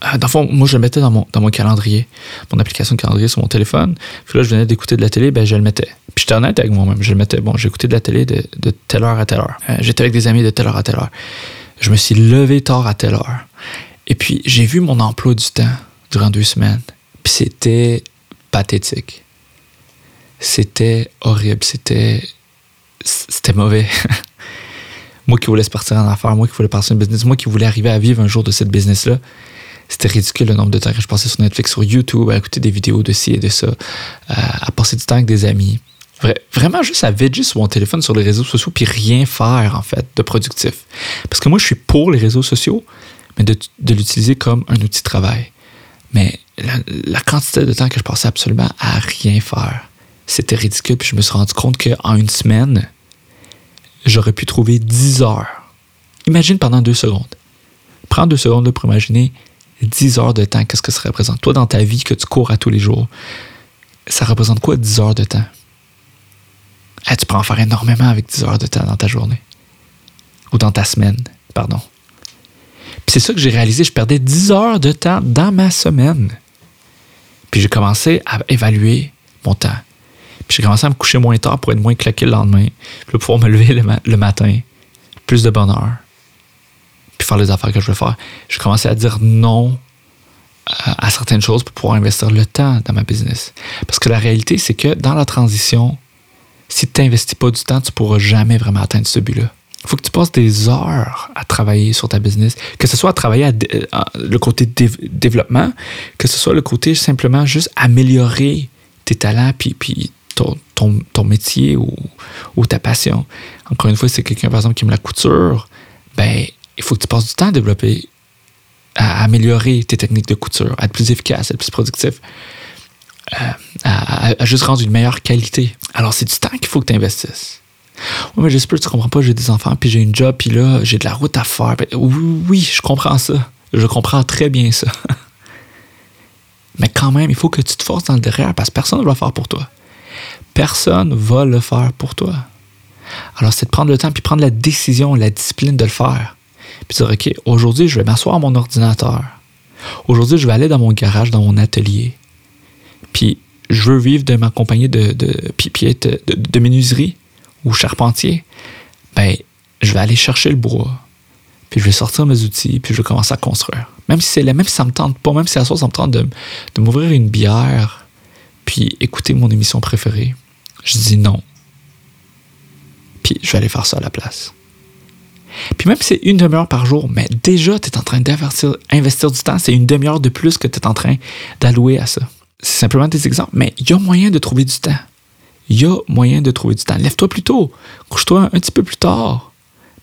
Euh, dans le fond, moi, je le mettais dans mon, dans mon calendrier, mon application de calendrier sur mon téléphone. Puis là, je venais d'écouter de la télé, ben, je le mettais. Puis j'étais honnête avec moi-même. Je le mettais, bon, j'écoutais de la télé de, telle heure à telle heure. Euh, j'étais avec des amis de telle heure à telle heure. Je me suis levé tard à telle heure. Et puis, j'ai vu mon emploi du temps durant deux semaines. Puis c'était pathétique. C'était horrible. C'était. C'était mauvais. moi qui voulais se partir en affaires, moi qui voulais partir en business, moi qui voulais arriver à vivre un jour de cette business-là, c'était ridicule le nombre de temps que je passais sur Netflix, sur YouTube, à écouter des vidéos de ci et de ça, à, passer du temps avec des amis. vraiment juste à veger sur mon téléphone, sur les réseaux sociaux, puis rien faire, en fait, de productif. Parce que moi, je suis pour les réseaux sociaux, mais de, de l'utiliser comme un outil de travail. Mais la, quantité de temps que je passais absolument à rien faire, c'était ridicule. Puis je me suis rendu compte qu'en une semaine, j'aurais pu trouver 10 heures. Imagine pendant deux secondes. Prends deux secondes pour imaginer 10 heures de temps. Qu'est-ce que ça représente? Toi, dans ta vie que tu cours à tous les jours, ça représente quoi 10 heures de temps? Eh, tu peux en faire énormément avec 10 heures de temps dans ta journée. Ou dans ta semaine, pardon. Puis c'est ça que j'ai réalisé, je perdais 10 heures de temps dans ma semaine. Puis j'ai commencé à évaluer mon temps. Puis j'ai commencé à me coucher moins tard pour être moins claqué le lendemain. Puis pouvoir me lever le, matin. Plus de bonheur. Puis faire les affaires que je veux faire. J'ai commencé à dire non à, certaines choses pour pouvoir investir le temps dans ma business. Parce que la réalité, c'est que dans la transition, si tu n'investis pas du temps, tu ne pourras jamais vraiment atteindre ce but-là. Faut que tu passes des heures à travailler sur ta business, que ce soit à travailler à, le côté développement, que ce soit le côté simplement juste améliorer tes talents puis, puis ton, ton, métier ou, ta passion. Encore une fois, c'est quelqu'un, par exemple, qui aime la couture, ben, il faut que tu passes du temps à développer, à améliorer tes techniques de couture, à être plus efficace, à être plus productif, euh, à juste rendre une meilleure qualité. Alors, c'est du temps qu'il faut que tu investisses. Oui, mais j'espère que tu comprends pas, j'ai des enfants, puis j'ai une job, puis là, j'ai de la route à faire. Ben, oui, oui, je comprends ça. Je comprends très bien ça. mais quand même, il faut que tu te forces dans le derrière parce que personne ne va le faire pour toi. Personne va le faire pour toi. Alors, c'est de prendre le temps, puis prendre la décision, la discipline de le faire. Puis dire, OK, aujourd'hui, je vais m'asseoir à mon ordinateur. Aujourd'hui, je vais aller dans mon garage, dans mon atelier. Puis, je veux vivre de ma compagnie de, de, de, de menuiserie ou charpentier, ben, je vais aller chercher le bois, puis je vais sortir mes outils, puis je vais commencer à construire. Même si c'est même si ça me tente pas, même si à soir ça me tente de, de m'ouvrir une bière, puis écouter mon émission préférée, je dis non. Puis je vais aller faire ça à la place. Puis même si c'est une demi-heure par jour, mais déjà, tu es en train d'investir investir du temps, c'est une demi-heure de plus que tu es en train d'allouer à ça. C'est simplement des exemples, mais il y a moyen de trouver du temps il y a moyen de trouver du temps. Lève-toi plus tôt, couche-toi un petit peu plus tard,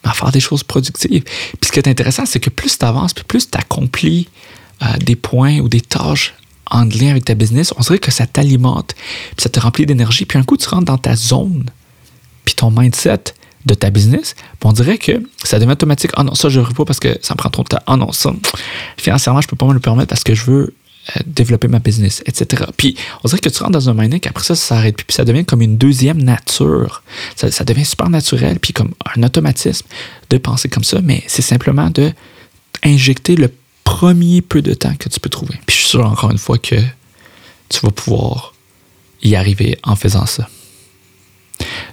mais à faire des choses productives. Puis ce qui est intéressant, c'est que plus tu avances, plus tu accomplis euh, des points ou des tâches en lien avec ta business, on dirait que ça t'alimente, puis ça te remplit d'énergie. Puis un coup, tu rentres dans ta zone, puis ton mindset de ta business, on dirait que ça devient automatique. Ah non, ça, je ne pas parce que ça me prend trop de temps. Ah non, ça, financièrement, je ne peux pas me le permettre parce que je veux développer ma business, etc. Puis on dirait que tu rentres dans un mindset qu'après ça, ça s'arrête puis ça devient comme une deuxième nature. Ça, devient super naturel, puis comme un automatisme de penser comme ça, mais c'est simplement de injecter le premier peu de temps que tu peux trouver. Puis je suis sûr encore une fois que tu vas pouvoir y arriver en faisant ça.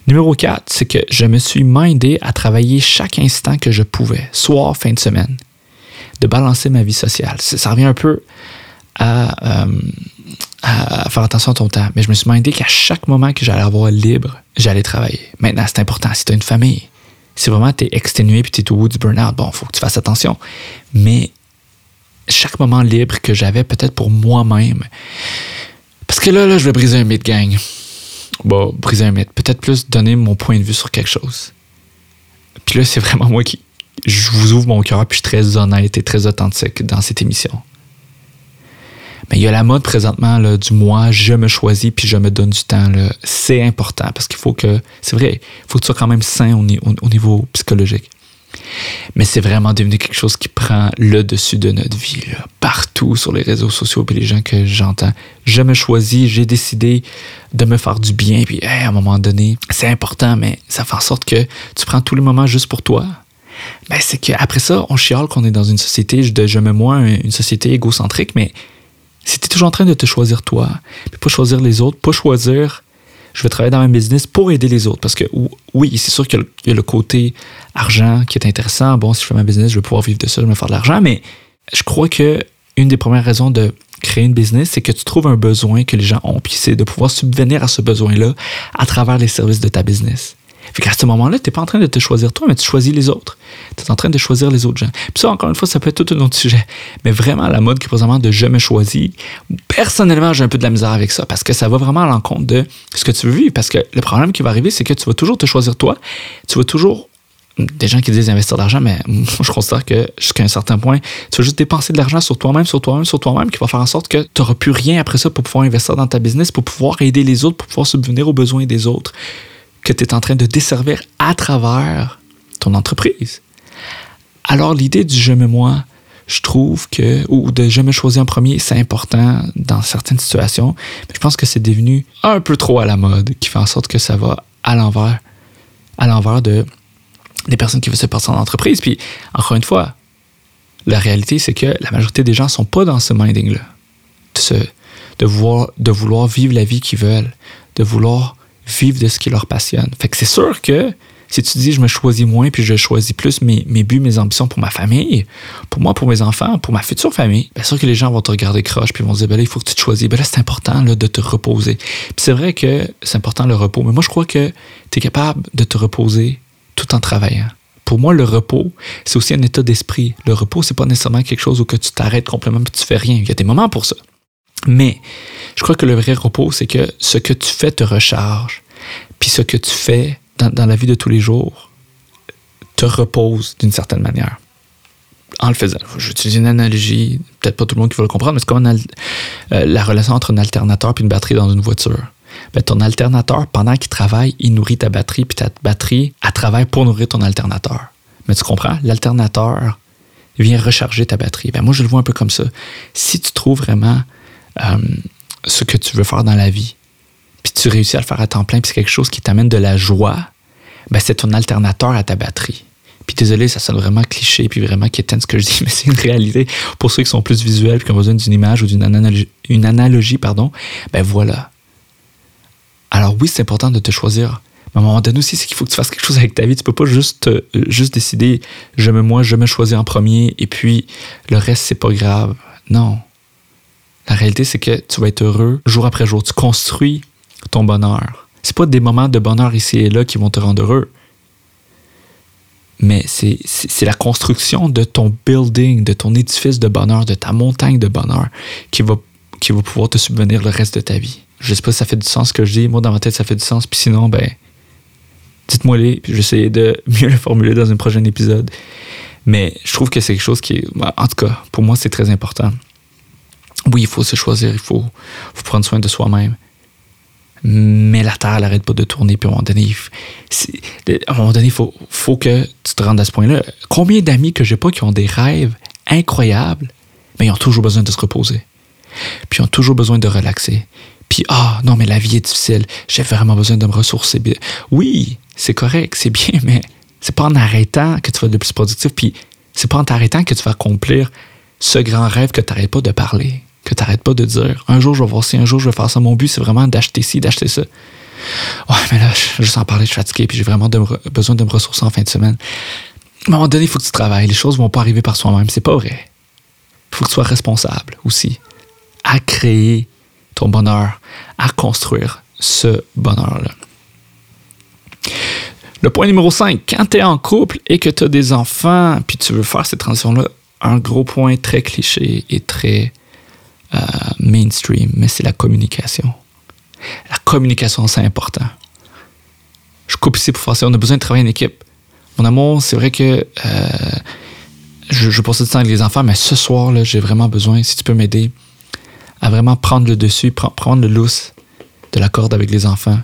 Numéro 4, c'est que je me suis mindé à travailler chaque instant que je pouvais, soir, fin de semaine. de balancer ma vie sociale. Ça, revient un peu à, euh, à, faire attention à ton temps. Mais je me suis demandé qu'à chaque moment que j'allais avoir libre, j'allais travailler. Maintenant, c'est important. Si tu as une famille, si vraiment tu es exténué puis tu es au bout du burn-out, bon, faut que tu fasses attention. Mais chaque moment libre que j'avais, peut-être pour moi-même, parce que là, là, je vais briser un mythe, gang. Bon, briser un mythe. Peut-être plus donner mon point de vue sur quelque chose. Puis là, c'est vraiment moi qui. Je vous ouvre mon cœur, puis je suis très honnête et très authentique dans cette émission. Mais il y a la mode présentement là, du moi, je me choisis puis je me donne du temps. C'est important parce qu'il faut que. C'est vrai, il faut que tu sois quand même sain au, au niveau psychologique. Mais c'est vraiment devenu quelque chose qui prend le dessus de notre vie, partout sur les réseaux sociaux et les gens que j'entends. Je me choisis, j'ai décidé de me faire du bien, puis à un moment donné, c'est important, mais ça fait en sorte que tu prends tous les moments juste pour toi. Ben, c'est qu'après ça, on chiale qu'on est dans une société de je me moi, une société égocentrique, mais si tu es toujours en train de te choisir toi, pas choisir les autres, pas choisir je vais travailler dans un business pour aider les autres. Parce que oui, c'est sûr qu'il y, a le côté argent qui est intéressant. Bon, si je fais ma business, je vais pouvoir vivre de ça, je vais faire de l'argent. Mais je crois que une des premières raisons de créer une business, c'est que tu trouves un besoin que les gens ont, puis c'est de pouvoir subvenir à ce besoin-là à travers les services de ta business. Fait qu'à ce moment-là, tu n'es pas en train de te choisir toi, mais tu choisis les autres. Tu es en train de choisir les autres gens. Puis ça, encore une fois, ça peut être tout un autre sujet. Mais vraiment, la mode qui est présentement de je me choisis, personnellement, j'ai un peu de la misère avec ça parce que ça va vraiment à l'encontre de ce que tu veux vivre. Parce que le problème qui va arriver, c'est que tu vas toujours te choisir toi. Tu vas toujours des gens qui disent investir de l'argent, mais moi, je considère que jusqu'à un certain point, tu vas juste dépenser de l'argent sur toi-même, sur toi-même, sur toi-même, qui va faire en sorte que tu n'auras plus rien après ça pour pouvoir investir dans ta business, pour pouvoir aider les autres, pour pouvoir subvenir aux besoins des autres que tu es en train de desservir à travers ton entreprise. Alors l'idée du je me moi, je trouve que, ou de je me choisis en premier, c'est important dans certaines situations, mais je pense que c'est devenu un peu trop à la mode, qui fait en sorte que ça va à l'envers, à l'envers de, des personnes qui veulent se passer en entreprise. Puis, encore une fois, la réalité, c'est que la majorité des gens ne sont pas dans ce minding-là. De, vouloir, de vouloir vivre la vie qu'ils veulent, de vouloir vivre de ce qui leur passionne. Fait que c'est sûr que si tu dis je me choisis moins puis je choisis plus mes, mes buts, mes ambitions pour ma famille, pour moi, pour mes enfants, pour ma future famille, bien sûr que les gens vont te regarder croche puis vont dire ben là, il faut que tu te choisis. Ben là, c'est important là, de te reposer. Puis c'est vrai que c'est important le repos, mais moi je crois que tu es capable de te reposer tout en travaillant. Pour moi, le repos, c'est aussi un état d'esprit. Le repos, c'est pas nécessairement quelque chose où que tu t'arrêtes complètement et tu fais rien. Il y a des moments pour ça. Mais je crois que le vrai repos, c'est que ce que tu fais te recharge, puis ce que tu fais dans, la vie de tous les jours te repose d'une certaine manière. En le faisant, j'utilise une analogie, peut-être pas tout le monde qui va le comprendre, mais c'est comme euh, la relation entre un alternateur et une batterie dans une voiture. Ben, ton alternateur, pendant qu'il travaille, il nourrit ta batterie, puis ta batterie, elle travaille pour nourrir ton alternateur. Mais tu comprends? L'alternateur vient recharger ta batterie. Ben, moi, je le vois un peu comme ça. Si tu trouves vraiment euh, ce que tu veux faire dans la vie, puis tu réussis à le faire à temps plein, puis c'est quelque chose qui t'amène de la joie, ben c'est ton alternateur à ta batterie. Puis désolé, ça sonne vraiment cliché, puis vraiment quétaine ce que je dis, mais c'est une réalité. Pour ceux qui sont plus visuels, puis qui ont besoin d'une image ou d'une analogie, une analogie, pardon, ben voilà. Alors oui, c'est important de te choisir. Mais à un moment donné aussi, c'est qu'il faut que tu fasses quelque chose avec ta vie. Tu peux pas juste, euh, juste décider, je me moi, je me choisis en premier, et puis le reste, c'est pas grave. Non. La réalité, c'est que tu vas être heureux jour après jour. Tu construis ton bonheur. C'est pas des moments de bonheur ici et là qui vont te rendre heureux. Mais c'est la construction de ton building, de ton édifice de bonheur, de ta montagne de bonheur qui va, pouvoir te subvenir le reste de ta vie. Je sais pas si ça fait du sens ce que je dis. Moi, dans ma tête, ça fait du sens. Puis sinon, ben, dites-moi-les. Puis j'essaie de mieux le formuler dans un prochain épisode. Mais je trouve que c'est quelque chose qui est, en tout cas, pour moi, c'est très important oui, il faut se choisir, il faut, prendre soin de soi-même. Mais la Terre n'arrête pas de tourner, puis à un moment donné, il faut, faut que tu te rendes à ce point-là. Combien d'amis que j'ai pas qui ont des rêves incroyables, mais ils ont toujours besoin de se reposer. Puis ils ont toujours besoin de relaxer. Puis, ah, non, mais la vie est difficile. J'ai vraiment besoin de me ressourcer. Oui, c'est correct, c'est bien, mais c'est pas en arrêtant que tu vas être le plus productif. Puis, c'est pas en t'arrêtant que tu vas accomplir ce grand rêve que tu n'arrêtes pas de parler que tu n'arrêtes pas de dire un jour je vais voir ci, un jour je vais faire ça. Mon but, c'est vraiment d'acheter ci, d'acheter ça. Ouais, mais là, juste en parler, je suis fatigué, puis j'ai vraiment besoin de me ressourcer en fin de semaine. à un moment donné, il faut que tu travailles. Les choses vont pas arriver par soi-même. C'est pas vrai. Il faut que tu sois responsable aussi à créer ton bonheur, à construire ce bonheur-là. Le point numéro 5, quand tu es en couple et que tu as des enfants, puis tu veux faire cette transition-là, un gros point très cliché et très euh, mainstream, mais c'est la communication. La communication, c'est important. Je coupe ici pour faire. On a besoin de travailler en équipe. Mon amour, c'est vrai que euh, je, je passe du temps avec les enfants, mais ce soir, là, j'ai vraiment besoin, si tu peux m'aider, à vraiment prendre le dessus, prendre le lousse de la corde avec les enfants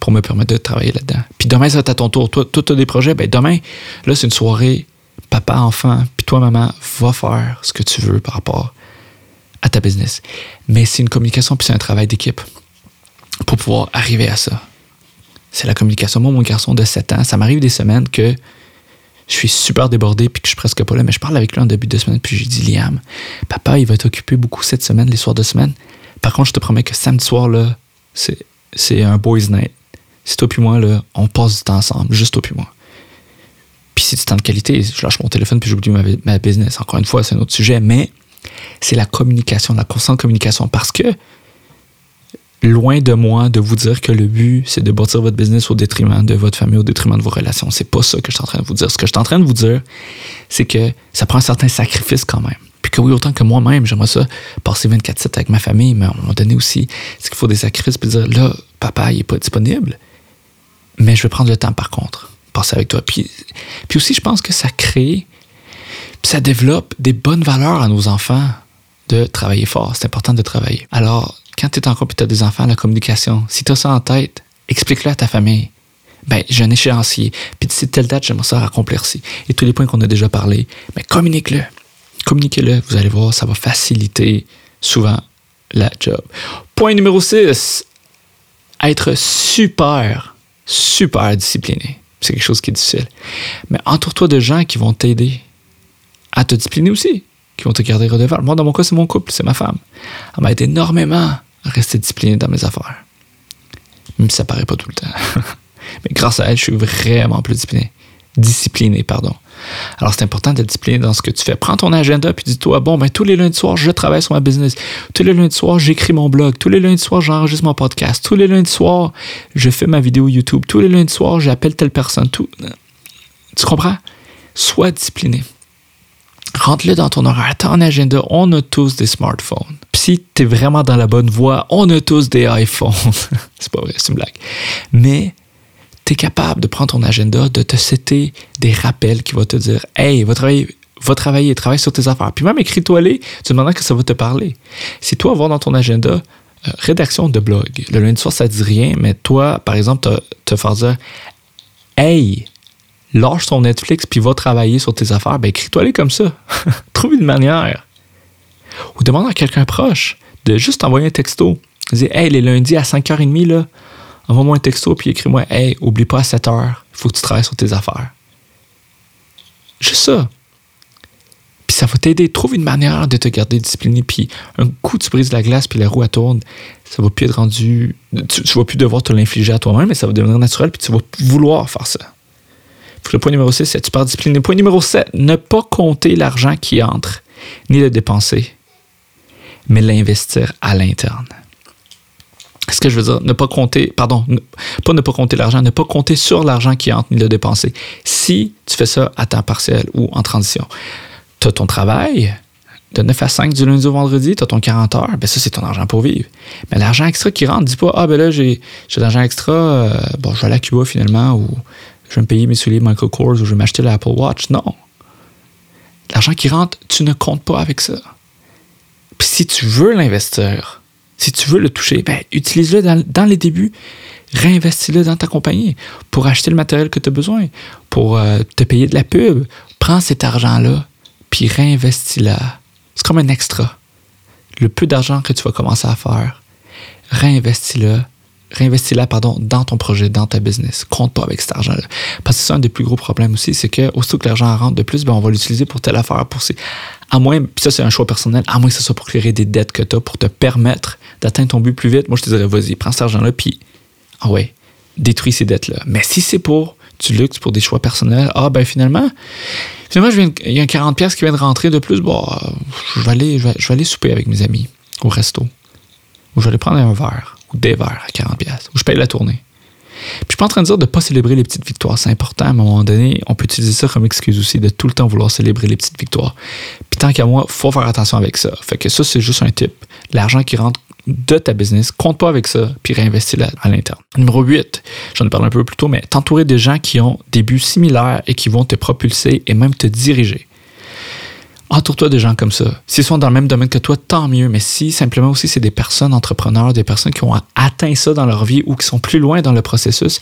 pour me permettre de travailler là-dedans. Puis demain, ça va être à ton tour. Toi, tu as des projets? Ben demain, là, c'est une soirée papa, enfant, puis toi, maman, va faire ce que tu veux par rapport à ta business. Mais c'est une communication, puis c'est un travail d'équipe pour pouvoir arriver à ça. C'est la communication. Moi, mon garçon de 7 ans, ça m'arrive des semaines que je suis super débordé puis que je suis presque pas là, mais je parle avec lui en début de semaine, puis j'ai dit, Liam, papa, il va t'occuper beaucoup cette semaine, les soirs de semaine. Par contre, je te promets que samedi soir, c'est un boys' night. C'est toi puis moi, là, on passe du temps ensemble, juste toi puis moi. Puis c'est du temps de qualité. Je lâche mon téléphone puis j'oublie ma, ma business. Encore une fois, c'est un autre sujet, mais c'est la communication, la constante communication. Parce que loin de moi de vous dire que le but, c'est de bâtir votre business au détriment de votre famille, au détriment de vos relations. C'est pas ça que je suis en train de vous dire. Ce que je suis en train de vous dire, c'est que ça prend un certain sacrifice quand même. Puis que oui, autant que moi-même, j'aimerais ça passer 24-7 avec ma famille, mais à un moment donné aussi, c'est qu'il faut des sacrifices, puis dire, là, papa, il est pas disponible, mais je vais prendre le temps par contre, passer avec toi. Puis, puis aussi, je pense que ça crée, puis ça développe des bonnes valeurs à nos enfants de travailler fort. C'est important de travailler. Alors, quand tu es en couple et tu as des enfants, la communication, si tu as ça en tête, explique-le à ta famille. Ben, j'ai un échéancier. Puis d'ici telle date, j'aimerais ça accomplir ci. Et tous les points qu'on a déjà parlé, ben, communique-le. Communiquez-le. Vous allez voir, ça va faciliter souvent la job. Point numéro 6. Être super, super discipliné. C'est quelque chose qui est difficile. Mais entoure-toi de gens qui vont t'aider à te discipliner aussi qui vont te garder redevable. Moi, dans mon cas, c'est mon couple, c'est ma femme. Elle m'a aidé énormément à rester discipliné dans mes affaires. Même si ça paraît pas tout le temps. Mais grâce à elle, je suis vraiment plus discipliné. Discipliné, pardon. Alors, c'est important d'être discipliné dans ce que tu fais. Prends ton agenda puis dis-toi, bon, ben, tous les lundis soirs, je travaille sur ma business. Tous les lundis soirs, j'écris mon blog. Tous les lundis soirs, j'enregistre mon podcast. Tous les lundis soirs, je fais ma vidéo YouTube. Tous les lundis soirs, j'appelle telle personne. Tout. Tu comprends? Sois discipliné rentre-le dans ton horaire, ton agenda. On a tous des smartphones. Puis si tu es vraiment dans la bonne voie, on a tous des iPhones. c'est pas vrai, c'est une blague. Mais tu es capable de prendre ton agenda, de te setter des rappels qui vont te dire Hey, va travailler, va travailler, travaille sur tes affaires. Puis même écris-toi-les, tu demandes que ça va te parler. Si toi, voir dans ton agenda, euh, rédaction de blog, le lundi soir, ça dit rien, mais toi, par exemple, te, te faire dire Hey, lâche ton Netflix puis va travailler sur tes affaires, ben écris-toi les comme ça. Trouve une manière. Ou demande à quelqu'un proche de juste envoyer un texto. Dis Hey, les lundis à 5h30, là, envoie-moi un texto puis écris-moi Hey, oublie pas à 7h, il faut que tu travailles sur tes affaires. Juste ça. Puis ça va t'aider. Trouve une manière de te garder discipliné. Puis un coup, tu brises la glace puis la roue, tourne. Ça va plus être rendu. Tu, tu vas plus devoir te l'infliger à toi-même, mais ça va devenir naturel puis tu vas vouloir faire ça. Le point numéro 6, c'est super discipliné. Point numéro 7, ne pas compter l'argent qui entre, ni le dépenser, mais l'investir à l'interne. Ce que je veux dire, ne pas compter, pardon, pas ne pas compter l'argent, ne pas compter sur l'argent qui entre, ni le dépenser. Si tu fais ça à temps partiel ou en transition, tu as ton travail, de 9 à 5 du lundi au vendredi, tu as ton 40 heures, ben ça, c'est ton argent pour vivre. Mais l'argent extra qui rentre, dis pas, ah ben là, j'ai de l'argent extra, euh, bon, je vais aller à Cuba finalement, ou je vais me payer mes souliers Michael Kors ou je vais m'acheter l'Apple Watch. Non. L'argent qui rentre, tu ne comptes pas avec ça. Puis si tu veux l'investir, si tu veux le toucher, ben, utilise-le dans, les débuts. Réinvestis-le dans ta compagnie pour acheter le matériel que tu as besoin, pour euh, te payer de la pub. Prends cet argent-là, puis réinvestis-le. C'est comme un extra. Le peu d'argent que tu vas commencer à faire, réinvestis-le réinvestis-la pardon, dans ton projet, dans ta business. Compte pas avec cet argent-là. Parce que c'est un des plus gros problèmes aussi, c'est que aussitôt que l'argent rentre de plus, ben, on va l'utiliser pour telle affaire. Pour. À moins, puis ça c'est un choix personnel, à moins que ce soit pour créer des dettes que tu as pour te permettre d'atteindre ton but plus vite. Moi, je te dirais, vas-y, prends cet argent-là, puis, ah ouais, détruis ces dettes-là. Mais si c'est pour du luxe pour des choix personnels. Ah, ben finalement, finalement, je il y a un 40$ qui vient de rentrer de plus. Bon, euh, je vais, aller, je, vais, aller souper avec mes amis au resto. Ou je vais aller prendre un verre ou des verres à 40$. Ou je paye la tournée. Puis je suis pas en train de dire de ne pas célébrer les petites victoires. C'est important. À un moment donné, on peut utiliser ça comme excuse aussi de tout le temps vouloir célébrer les petites victoires. Puis tant qu'à moi, faut faire attention avec ça. Fait que ça, c'est juste un tip. L'argent qui rentre de ta business, compte pas avec ça, puis réinvestis à l'interne. Numéro 8, j'en ai parlé un peu plus tôt, mais t'entourer de gens qui ont des buts similaires et qui vont te propulser et même te diriger. Entoure-toi de gens comme ça. S'ils sont dans le même domaine que toi, tant mieux. Mais si simplement aussi c'est des personnes entrepreneurs, des personnes qui ont atteint ça dans leur vie ou qui sont plus loin dans le processus,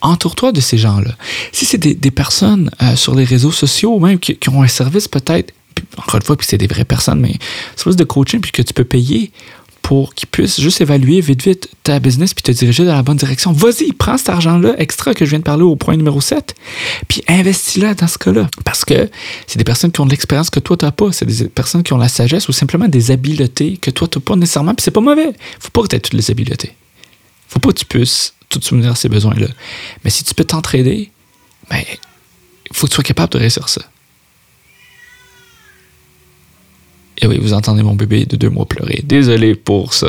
entoure-toi de ces gens-là. Si c'est des, personnes euh, sur les réseaux sociaux, même qui, ont un service peut-être, encore une fois, puis c'est des vraies personnes, mais service de coaching, puis que tu peux payer pour qu'ils puissent juste évaluer vite vite ta business puis te diriger dans la bonne direction. Vas-y, prends cet argent-là extra que je viens de parler au point numéro 7, puis investis-le dans ce cas-là. Parce que c'est des personnes qui ont de l'expérience que toi, tu n'as pas. C'est des personnes qui ont la sagesse ou simplement des habiletés que toi, tu n'as pas nécessairement. Puis c'est pas mauvais. faut pas que tu aies toutes les habiletés. faut pas que tu puisses tout souvenir à ces besoins-là. Mais si tu peux t'entraider, ben, il faut que tu sois capable de réussir ça. Et oui, vous entendez mon bébé de deux mois pleurer. Désolé pour ça.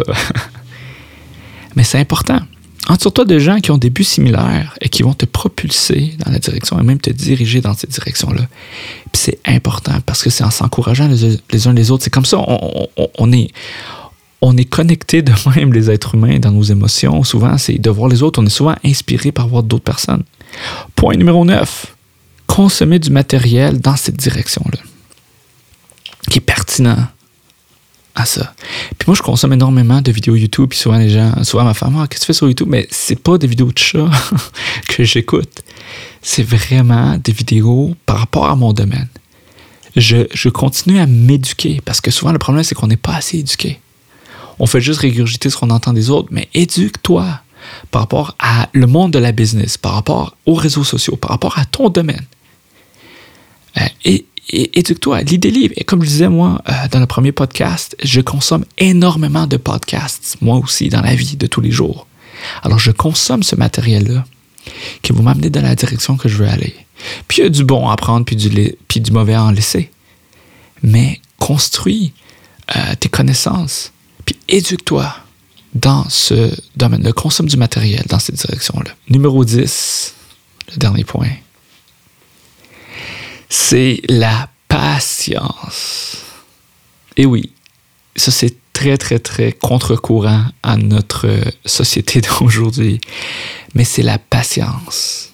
Mais c'est important. Entoure-toi de gens qui ont des buts similaires et qui vont te propulser dans la direction et même te diriger dans cette direction-là. Puis c'est important parce que c'est en s'encourageant les, uns les autres. C'est comme ça, on, est, on est connecté de même, les êtres humains, dans nos émotions. Souvent, c'est de voir les autres. On est souvent inspiré par voir d'autres personnes. Point numéro 9. Consommer du matériel dans cette direction-là qui est pertinent à ça. Puis moi, je consomme énormément de vidéos YouTube, puis souvent les gens, souvent ma femme, ah, qu'est-ce que tu fais sur YouTube? Mais c'est pas des vidéos de chat que j'écoute. C'est vraiment des vidéos par rapport à mon domaine. Je, je continue à m'éduquer parce que souvent le problème, c'est qu'on n'est pas assez éduqué. On fait juste régurgiter ce qu'on entend des autres, mais éduque-toi par rapport à le monde de la business, par rapport aux réseaux sociaux, par rapport à ton domaine. Euh, et éduque-toi, lis des livres. Et comme je disais, moi, euh, dans le premier podcast, je consomme énormément de podcasts, moi aussi, dans la vie de tous les jours. Alors, je consomme ce matériel-là qui va m'amener dans la direction que je veux aller. Puis, il y a du bon à prendre, puis du, puis du mauvais à en laisser. Mais construis euh, tes connaissances, puis éduque-toi dans ce domaine-là. Consomme du matériel dans cette direction-là. Numéro 10, le dernier point c'est la patience. Et oui, ça c'est très, très, très contre-courant à notre société d'aujourd'hui. Mais c'est la patience.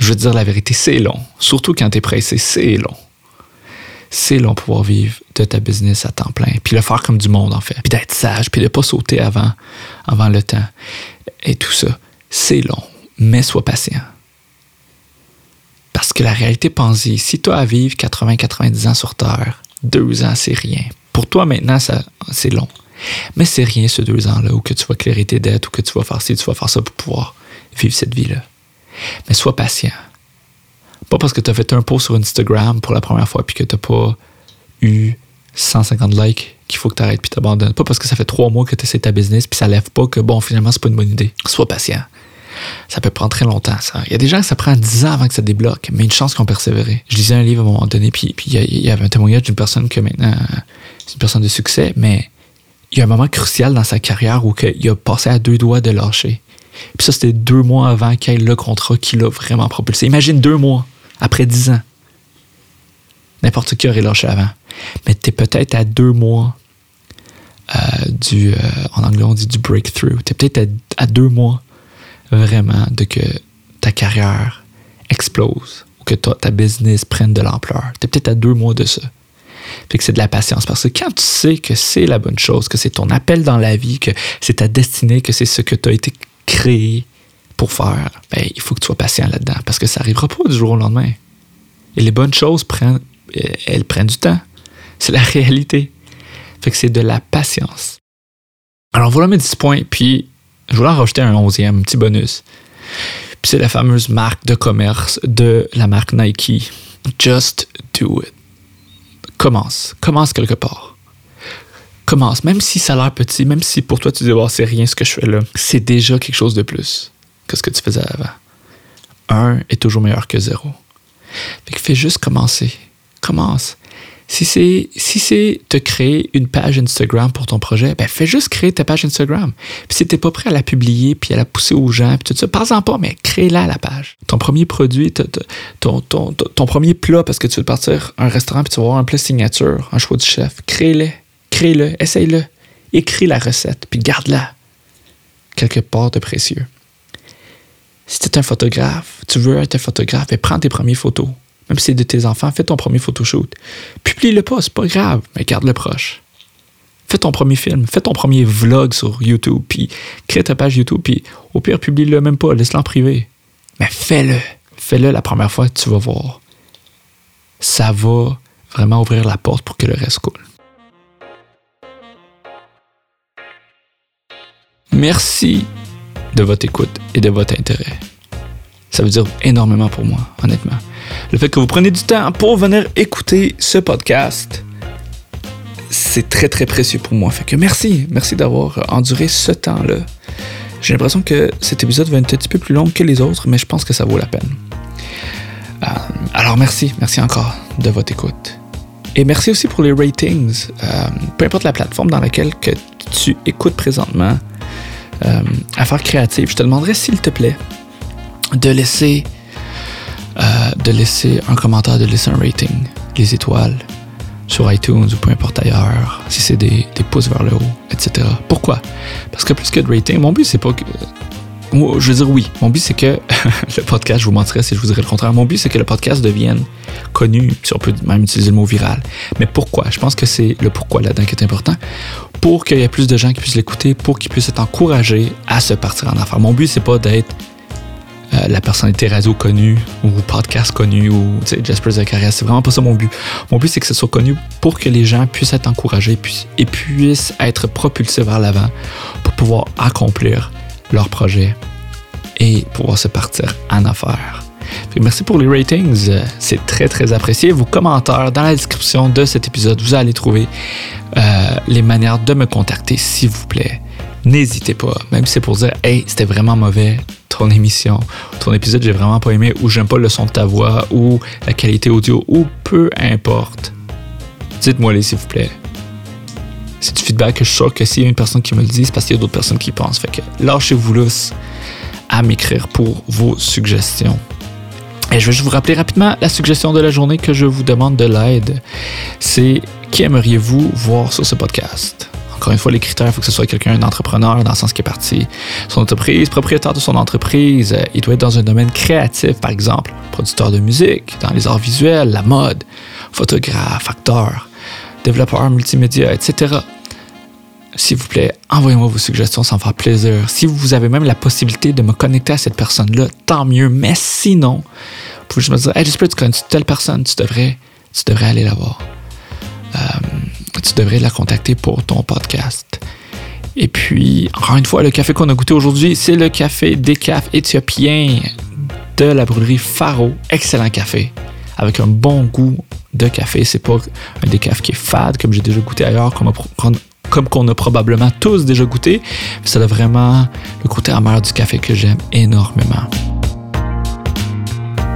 Je veux dire la vérité, c'est long. Surtout quand tu es pressé, c'est long. C'est long pouvoir vivre de ta business à temps plein. Puis le faire comme du monde, en fait. Puis d'être sage, puis de pas sauter avant, avant le temps. Et tout ça. C'est long. Mais sois patient. Parce que la réalité, pense-y, si as à vivre 80-90 ans sur Terre, deux ans, c'est rien. Pour toi, maintenant, c'est long. Mais c'est rien, ce deux ans-là, où que tu vas clairer tes dettes, ou que tu vas faire ci, tu vas faire ça pour pouvoir vivre cette vie-là. Mais sois patient. Pas parce que tu as fait un post sur Instagram pour la première fois, puis que tu n'as pas eu 150 likes qu'il faut que tu arrêtes puis t'abandonnes. Pas parce que ça fait trois mois que tu essaies ta business puis ça lève pas que bon, finalement, c'est pas une bonne idée. Sois patient ça peut prendre très longtemps, ça. Il y a des gens que ça prend 10 ans avant que ça débloque, mais une chance qu'on persévérait. Je lisais un livre à un moment donné, puis, il y avait un témoignage d'une personne que maintenant, c'est une personne de succès, mais il y a un moment crucial dans sa carrière où il a passé à deux doigts de lâcher. Puis ça, c'était deux mois avant qu'il ait le contrat qui l'a vraiment propulsé. Imagine deux mois après dix ans. N'importe qui aurait lâché avant. Mais tu es peut-être à deux mois euh, du, euh, en anglais on dit du breakthrough. Tu es peut-être à, deux mois vraiment de que ta carrière explose ou que ta, business prenne de l'ampleur. Tu es peut-être à deux mois de ça. Fait que c'est de la patience. Parce que quand tu sais que c'est la bonne chose, que c'est ton appel dans la vie, que c'est ta destinée, que c'est ce que tu as été créé pour faire, ben, il faut que tu sois patient là-dedans. Parce que ça n'arrivera pas du jour au lendemain. Et les bonnes choses prennent, elles prennent du temps. C'est la réalité. Fait que c'est de la patience. Alors voilà mes 10 points. Puis je voulais en rajouter un onzième, petit bonus. Puis c'est la fameuse marque de commerce de la marque Nike. Just do it. Commence. Commence quelque part. Commence. Même si ça a l'air petit, même si pour toi tu dis, oh, c'est rien ce que je fais là, c'est déjà quelque chose de plus que ce que tu faisais avant. un est toujours meilleur que zéro. Fait que fais juste commencer. Commence. Si c'est si c'est te créer une page Instagram pour ton projet, ben fais juste créer ta page Instagram. Puis si t'es pas prêt à la publier puis à la pousser aux gens puis tout ça, parle-en pas, mais crée-la la page. Ton premier produit, ton, ton, ton, premier plat parce que tu veux partir un restaurant puis tu vas avoir un plat signature, un choix du chef, crée-le, crée-le, essaye-le, écris la recette puis garde-la quelque part de précieux. Si tu es un photographe, tu veux être un photographe, et ben, prends tes premières photos même si c'est de tes enfants, fais ton premier photoshoot. Publie-le pas, c'est pas grave, mais garde-le proche. Fais ton premier film, fais ton premier vlog sur YouTube, puis crée ta page YouTube, puis au pire, publie-le même pas, laisse-le en privé. Mais fais-le. Fais-le la première fois que tu vas voir. Ça va vraiment ouvrir la porte pour que le reste coule. Merci de votre écoute et de votre intérêt. Ça veut dire énormément pour moi, honnêtement le fait que vous prenez du temps pour venir écouter ce podcast, c'est très très précieux pour moi. Fait que merci, merci d'avoir enduré ce temps-là. J'ai l'impression que cet épisode va être un petit peu plus long que les autres, mais je pense que ça vaut la peine. Euh, alors merci, merci encore de votre écoute. Et merci aussi pour les ratings. Euh, peu importe la plateforme dans laquelle que tu écoutes présentement, euh, Affaires créatives, je te demanderais s'il te plaît de laisser euh, de laisser un commentaire, de laisser un rating, les étoiles sur iTunes ou peu importe ailleurs, si c'est des, des, pouces vers le haut, etc. Pourquoi? Parce que plus que de rating, mon but c'est pas que. Je veux dire oui, mon but c'est que le podcast, je vous mentirais si je vous dirais le contraire, mon but c'est que le podcast devienne connu, si on peut même utiliser le mot viral. Mais pourquoi? Je pense que c'est le pourquoi là-dedans qui est important. Pour qu'il y ait plus de gens qui puissent l'écouter, pour qu'ils puissent être encouragés à se partir en affaires. Mon but c'est pas d'être euh, la personnalité radio connue ou podcast connu ou Jasper Zacharias. C'est vraiment pas ça mon but. Mon but, c'est que ce soit connu pour que les gens puissent être encouragés et puissent être propulsés vers l'avant pour pouvoir accomplir leur projet et pouvoir se partir en affaires. Merci pour les ratings, c'est très très apprécié. Vos commentaires dans la description de cet épisode, vous allez trouver euh, les manières de me contacter, s'il vous plaît. N'hésitez pas, même si c'est pour dire Hey, c'était vraiment mauvais, ton émission, ton épisode, j'ai vraiment pas aimé, ou j'aime pas le son de ta voix, ou la qualité audio, ou peu importe. Dites-moi-les, s'il vous plaît. C'est du feedback que je suis sûr que s'il y a une personne qui me le dit, c'est parce qu'il y a d'autres personnes qui pensent. Fait que lâchez-vous là à m'écrire pour vos suggestions. Et je vais juste vous rappeler rapidement la suggestion de la journée que je vous demande de l'aide. C'est qui aimeriez-vous voir sur ce podcast? Encore une fois, les critères, il faut que ce soit quelqu'un, un entrepreneur, dans le sens qui est parti son entreprise, propriétaire de son entreprise. Euh, il doit être dans un domaine créatif, par exemple, producteur de musique, dans les arts visuels, la mode, photographe, acteur, développeur multimédia, etc. S'il vous plaît, envoyez-moi vos suggestions, ça me fera plaisir. Si vous avez même la possibilité de me connecter à cette personne-là, tant mieux. Mais sinon, vous pouvez juste me dire, hey, j'espère que tu connais telle personne, tu devrais, tu devrais aller la voir. Euh, tu devrais la contacter pour ton podcast. Et puis, encore une fois, le café qu'on a goûté aujourd'hui, c'est le café décaf éthiopien de la brûlerie Faro. Excellent café, avec un bon goût de café. C'est pas un décaf qui est fade, comme j'ai déjà goûté ailleurs, comme, comme qu'on a probablement tous déjà goûté. Ça a vraiment le côté amer du café que j'aime énormément.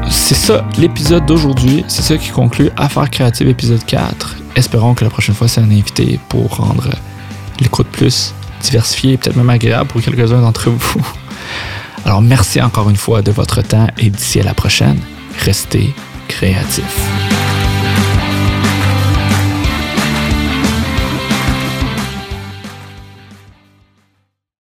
C'est ça l'épisode d'aujourd'hui. C'est ça qui conclut Affaires créatives épisode 4 espérons que la prochaine fois, c'est un invité pour rendre l'écoute plus diversifiée et peut-être même agréable pour quelques-uns d'entre vous. Alors, merci encore une fois de votre temps et d'ici à la prochaine, restez créatifs.